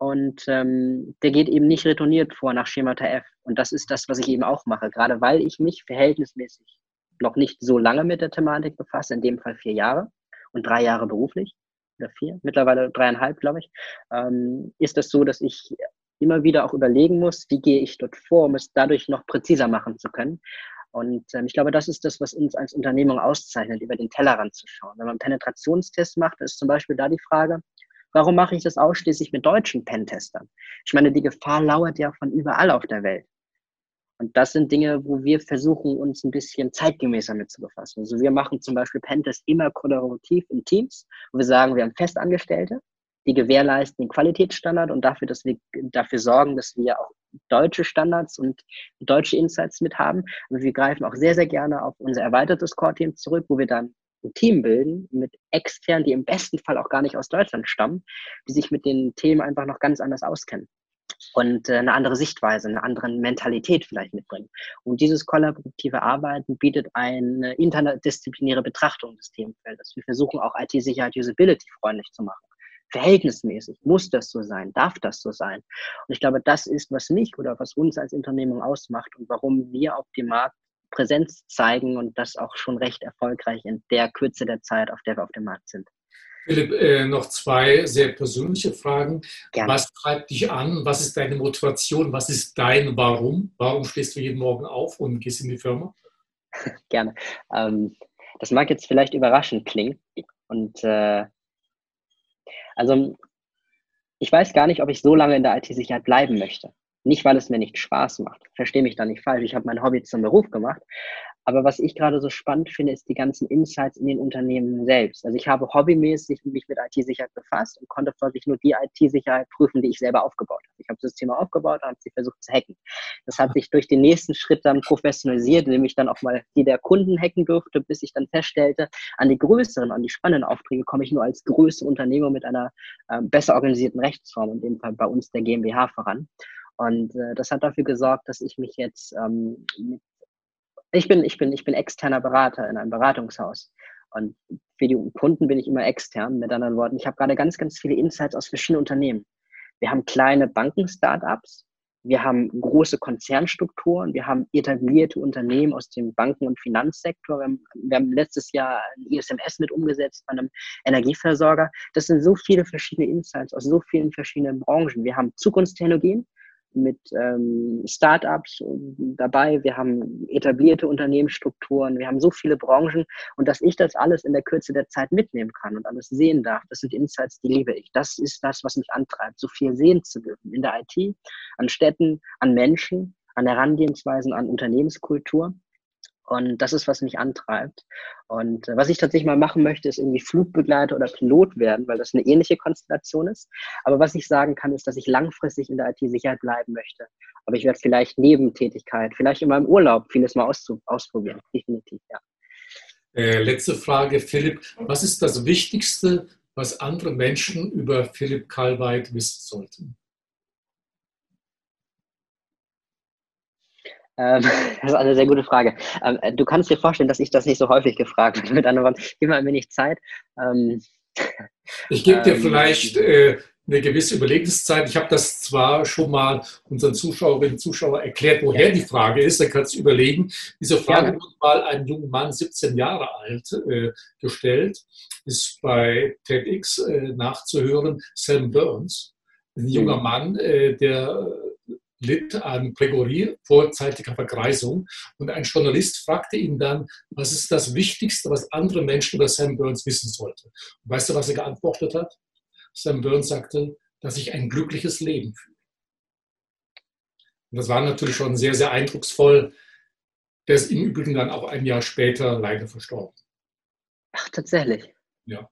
Und ähm, der geht eben nicht retourniert vor nach Schemata F. Und das ist das, was ich eben auch mache, gerade weil ich mich verhältnismäßig noch nicht so lange mit der Thematik befasse, in dem Fall vier Jahre und drei Jahre beruflich oder vier, mittlerweile dreieinhalb, glaube ich, ähm, ist das so, dass ich immer wieder auch überlegen muss, wie gehe ich dort vor, um es dadurch noch präziser machen zu können. Und ähm, ich glaube, das ist das, was uns als Unternehmung auszeichnet, über den Tellerrand zu schauen. Wenn man einen Penetrationstest macht, ist zum Beispiel da die Frage, warum mache ich das ausschließlich mit deutschen Pentestern? Ich meine, die Gefahr lauert ja von überall auf der Welt. Und das sind Dinge, wo wir versuchen, uns ein bisschen zeitgemäßer mit zu befassen. Also wir machen zum Beispiel Pentest immer kollaborativ in Teams, wo wir sagen, wir haben Festangestellte, die gewährleisten den Qualitätsstandard und dafür, dass wir dafür sorgen, dass wir auch deutsche Standards und deutsche Insights mit haben. Aber wir greifen auch sehr, sehr gerne auf unser erweitertes Core-Team zurück, wo wir dann ein Team bilden mit externen, die im besten Fall auch gar nicht aus Deutschland stammen, die sich mit den Themen einfach noch ganz anders auskennen und äh, eine andere Sichtweise, eine andere Mentalität vielleicht mitbringen. Und dieses kollaborative Arbeiten bietet eine interdisziplinäre Betrachtung des Themenfeldes. Wir versuchen auch IT-Sicherheit usability-freundlich zu machen. Verhältnismäßig muss das so sein, darf das so sein. Und ich glaube, das ist, was mich oder was uns als Unternehmung ausmacht und warum wir auf dem Markt Präsenz zeigen und das auch schon recht erfolgreich in der Kürze der Zeit, auf der wir auf dem Markt sind. Philipp, äh, noch zwei sehr persönliche Fragen. Gerne. Was treibt dich an? Was ist deine Motivation? Was ist dein Warum? Warum stehst du jeden Morgen auf und gehst in die Firma? Gerne. Ähm, das mag jetzt vielleicht überraschend klingen. Und äh, also ich weiß gar nicht, ob ich so lange in der IT-Sicherheit bleiben möchte. Nicht, weil es mir nicht Spaß macht. Verstehe mich da nicht falsch. Ich habe mein Hobby zum Beruf gemacht. Aber was ich gerade so spannend finde, ist die ganzen Insights in den Unternehmen selbst. Also ich habe hobbymäßig mich mit IT-Sicherheit befasst und konnte folglich nur die IT-Sicherheit prüfen, die ich selber aufgebaut habe. Ich habe das Thema aufgebaut und habe sie versucht zu hacken. Das hat sich durch den nächsten Schritt dann professionalisiert, indem ich dann auch mal die der Kunden hacken durfte, bis ich dann feststellte, an die größeren, an die spannenden Aufträge komme ich nur als größere Unternehmer mit einer äh, besser organisierten Rechtsform, in dem Fall bei uns der GmbH voran. Und äh, das hat dafür gesorgt, dass ich mich jetzt ähm, mit Ich bin, ich bin, ich bin externer Berater in einem Beratungshaus. Und für die Kunden bin ich immer extern. Mit anderen Worten, ich habe gerade ganz, ganz viele Insights aus verschiedenen Unternehmen. Wir haben kleine Banken-Startups, wir haben große Konzernstrukturen, wir haben etablierte Unternehmen aus dem Banken- und Finanzsektor. Wir haben, wir haben, letztes Jahr ein ISMS mit umgesetzt bei einem Energieversorger. Das sind so viele verschiedene Insights aus so vielen verschiedenen Branchen. Wir haben Zukunftstechnologien, mit ähm, Startups dabei, wir haben etablierte Unternehmensstrukturen, wir haben so viele Branchen und dass ich das alles in der Kürze der Zeit mitnehmen kann und alles sehen darf, das sind Insights, die liebe ich. Das ist das, was mich antreibt, so viel sehen zu dürfen in der IT, an Städten, an Menschen, an Herangehensweisen, an Unternehmenskultur. Und das ist, was mich antreibt. Und äh, was ich tatsächlich mal machen möchte, ist irgendwie Flugbegleiter oder Pilot werden, weil das eine ähnliche Konstellation ist. Aber was ich sagen kann, ist, dass ich langfristig in der IT-Sicherheit bleiben möchte. Aber ich werde vielleicht Nebentätigkeit, vielleicht in meinem Urlaub vieles mal ausprobieren. Definitiv, ja. Äh, letzte Frage, Philipp. Was ist das Wichtigste, was andere Menschen über Philipp Kalweit wissen sollten? das ist eine sehr gute Frage. Ähm, äh, du kannst dir vorstellen, dass ich das nicht so häufig gefragt habe. Mit anderen Worten, gib mal ein wenig Zeit. Ähm, ich gebe dir vielleicht äh, eine gewisse Überlegungszeit. Ich habe das zwar schon mal unseren Zuschauerinnen und Zuschauern erklärt, woher die Frage ist. Da kannst du überlegen. Diese Frage ja. wurde mal ein junger Mann, 17 Jahre alt, äh, gestellt. Ist bei TEDx äh, nachzuhören. Sam Burns, ein junger mhm. Mann, äh, der litt an Gregorie, vorzeitiger Vergreisung. Und ein Journalist fragte ihn dann, was ist das Wichtigste, was andere Menschen über Sam Burns wissen sollten? Und weißt du, was er geantwortet hat? Sam Burns sagte, dass ich ein glückliches Leben fühle. Und das war natürlich schon sehr, sehr eindrucksvoll. Der ist im Übrigen dann auch ein Jahr später leider verstorben. Ach, tatsächlich. Ja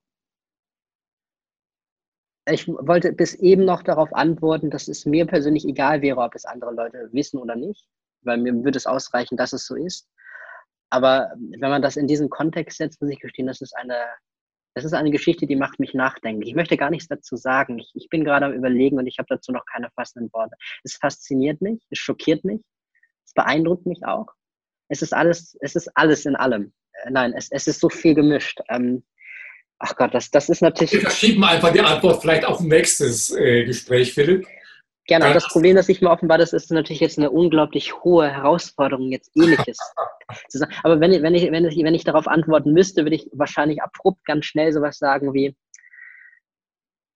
ich wollte bis eben noch darauf antworten, dass es mir persönlich egal wäre, ob es andere Leute wissen oder nicht, weil mir würde es ausreichen, dass es so ist. Aber wenn man das in diesen Kontext setzt, muss ich gestehen, das ist eine, das ist eine Geschichte, die macht mich nachdenken. Ich möchte gar nichts dazu sagen. Ich, ich bin gerade am Überlegen und ich habe dazu noch keine passenden Worte. Es fasziniert mich, es schockiert mich, es beeindruckt mich auch. Es ist alles, es ist alles in allem. Äh, nein, es, es ist so viel gemischt. Ähm, Ach Gott, das, das ist natürlich. Wir verschieben einfach die Antwort vielleicht auf ein nächstes äh, Gespräch, Philipp. Gerne. Das Problem, das ich mir offenbar, das ist natürlich jetzt eine unglaublich hohe Herausforderung, jetzt ähnliches zu sagen. Aber wenn, wenn, ich, wenn, ich, wenn ich darauf antworten müsste, würde ich wahrscheinlich abrupt ganz schnell sowas sagen wie,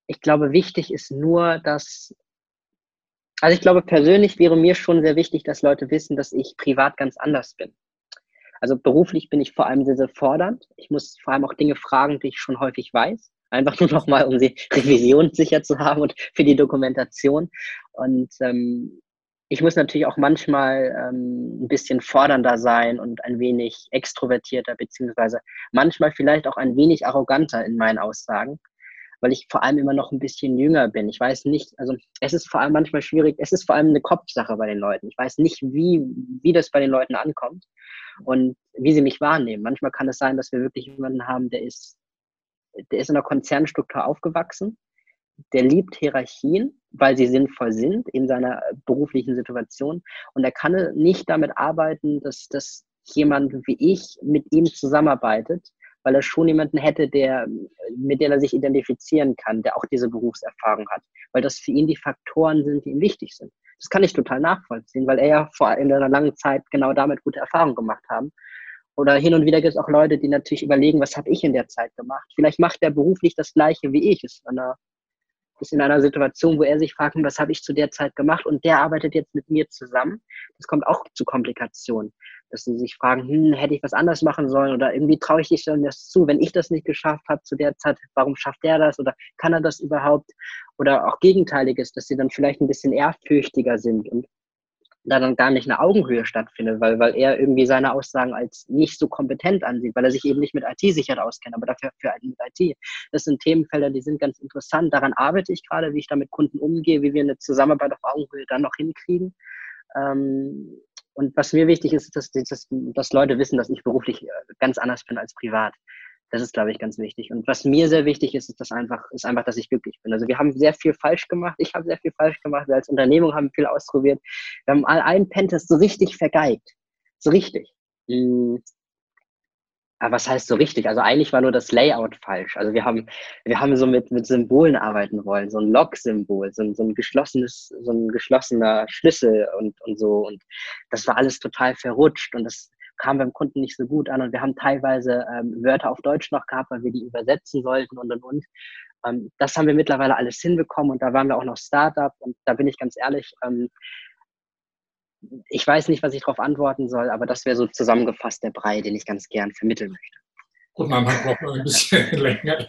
ich glaube, wichtig ist nur, dass, also ich glaube, persönlich wäre mir schon sehr wichtig, dass Leute wissen, dass ich privat ganz anders bin. Also beruflich bin ich vor allem sehr, sehr fordernd. Ich muss vor allem auch Dinge fragen, die ich schon häufig weiß. Einfach nur nochmal, um die Revision sicher zu haben und für die Dokumentation. Und ähm, ich muss natürlich auch manchmal ähm, ein bisschen fordernder sein und ein wenig extrovertierter, beziehungsweise manchmal vielleicht auch ein wenig arroganter in meinen Aussagen, weil ich vor allem immer noch ein bisschen jünger bin. Ich weiß nicht, also es ist vor allem manchmal schwierig, es ist vor allem eine Kopfsache bei den Leuten. Ich weiß nicht, wie, wie das bei den Leuten ankommt und wie sie mich wahrnehmen. Manchmal kann es sein, dass wir wirklich jemanden haben, der ist, der ist in einer Konzernstruktur aufgewachsen, der liebt Hierarchien, weil sie sinnvoll sind in seiner beruflichen Situation und er kann nicht damit arbeiten, dass, dass jemand wie ich mit ihm zusammenarbeitet, weil er schon jemanden hätte, der, mit dem er sich identifizieren kann, der auch diese Berufserfahrung hat, weil das für ihn die Faktoren sind, die ihm wichtig sind. Das kann ich total nachvollziehen, weil er ja vor in einer langen Zeit genau damit gute Erfahrungen gemacht haben. Oder hin und wieder gibt es auch Leute, die natürlich überlegen, was habe ich in der Zeit gemacht? Vielleicht macht der beruflich das Gleiche wie ich. Ist in einer, ist in einer Situation, wo er sich fragt, was habe ich zu der Zeit gemacht? Und der arbeitet jetzt mit mir zusammen. Das kommt auch zu Komplikationen dass sie sich fragen, hm, hätte ich was anders machen sollen oder irgendwie traue ich dich dann das zu, wenn ich das nicht geschafft habe zu der Zeit, warum schafft er das oder kann er das überhaupt? Oder auch Gegenteiliges, dass sie dann vielleicht ein bisschen ehrfürchtiger sind und da dann gar nicht eine Augenhöhe stattfindet, weil, weil er irgendwie seine Aussagen als nicht so kompetent ansieht, weil er sich eben nicht mit IT-Sicherheit auskennt, aber dafür für mit IT. Das sind Themenfelder, die sind ganz interessant. Daran arbeite ich gerade, wie ich da mit Kunden umgehe, wie wir eine Zusammenarbeit auf Augenhöhe dann noch hinkriegen. Ähm, und was mir wichtig ist, dass, dass, dass Leute wissen, dass ich beruflich äh, ganz anders bin als privat. Das ist, glaube ich, ganz wichtig. Und was mir sehr wichtig ist, ist, dass einfach, ist einfach, dass ich glücklich bin. Also wir haben sehr viel falsch gemacht. Ich habe sehr viel falsch gemacht. Wir als Unternehmung haben viel ausprobiert. Wir haben all einen Pentest so richtig vergeigt. So richtig. Aber was heißt so richtig? Also eigentlich war nur das Layout falsch. Also wir haben, wir haben so mit, mit Symbolen arbeiten wollen, so ein Log-Symbol, so, so ein geschlossenes, so ein geschlossener Schlüssel und, und so. Und das war alles total verrutscht und das kam beim Kunden nicht so gut an. Und wir haben teilweise ähm, Wörter auf Deutsch noch gehabt, weil wir die übersetzen sollten und und und. Ähm, das haben wir mittlerweile alles hinbekommen und da waren wir auch noch Startup und da bin ich ganz ehrlich, ähm, ich weiß nicht, was ich darauf antworten soll, aber das wäre so zusammengefasst der Brei, den ich ganz gern vermitteln möchte. Und man braucht noch ein bisschen länger,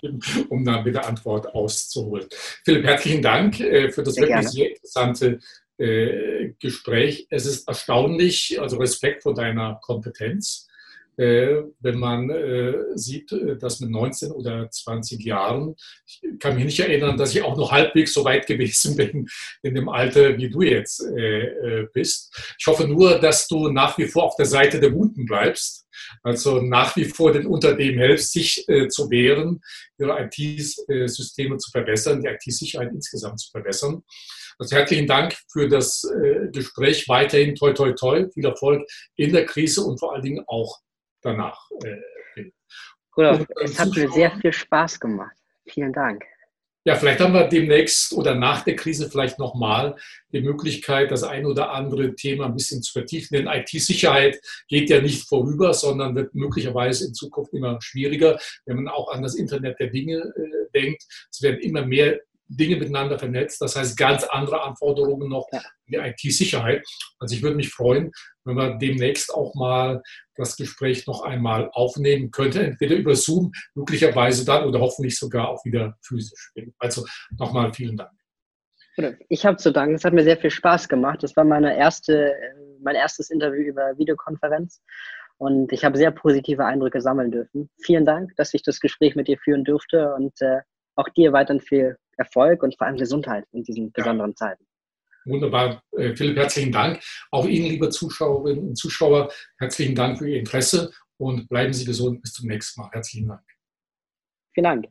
um dann wieder Antwort auszuholen. Philipp, herzlichen Dank äh, für das sehr wirklich gerne. sehr interessante äh, Gespräch. Es ist erstaunlich, also Respekt vor deiner Kompetenz. Äh, wenn man äh, sieht, äh, dass mit 19 oder 20 Jahren, ich kann mich nicht erinnern, dass ich auch noch halbwegs so weit gewesen bin in dem Alter, wie du jetzt bist. Ich hoffe nur, dass du nach wie vor auf der Seite der Guten bleibst, also nach wie vor den Unternehmen helfst, sich zu wehren, ihre IT-Systeme zu verbessern, die IT-Sicherheit insgesamt zu verbessern. Also herzlichen Dank für das Gespräch. Weiterhin toi, toi, toi. Viel Erfolg in der Krise und vor allen Dingen auch danach äh, Rudolf, es hat mir sehr viel Spaß gemacht. Vielen Dank. Ja, vielleicht haben wir demnächst oder nach der Krise vielleicht nochmal die Möglichkeit, das ein oder andere Thema ein bisschen zu vertiefen. Denn IT-Sicherheit geht ja nicht vorüber, sondern wird möglicherweise in Zukunft immer schwieriger, wenn man auch an das Internet der Dinge äh, denkt. Es werden immer mehr Dinge miteinander vernetzt. Das heißt, ganz andere Anforderungen noch ja. in der IT-Sicherheit. Also ich würde mich freuen, wenn wir demnächst auch mal das Gespräch noch einmal aufnehmen könnten, entweder über Zoom, möglicherweise dann oder hoffentlich sogar auch wieder physisch. Also nochmal vielen Dank. Ich habe zu danken. Es hat mir sehr viel Spaß gemacht. Das war meine erste, mein erstes Interview über Videokonferenz. Und ich habe sehr positive Eindrücke sammeln dürfen. Vielen Dank, dass ich das Gespräch mit dir führen durfte und äh, auch dir weiterhin viel Erfolg und vor allem Gesundheit in diesen besonderen ja. Zeiten. Wunderbar. Äh, Philipp, herzlichen Dank. Auch Ihnen, liebe Zuschauerinnen und Zuschauer, herzlichen Dank für Ihr Interesse und bleiben Sie gesund. Bis zum nächsten Mal. Herzlichen Dank. Vielen Dank.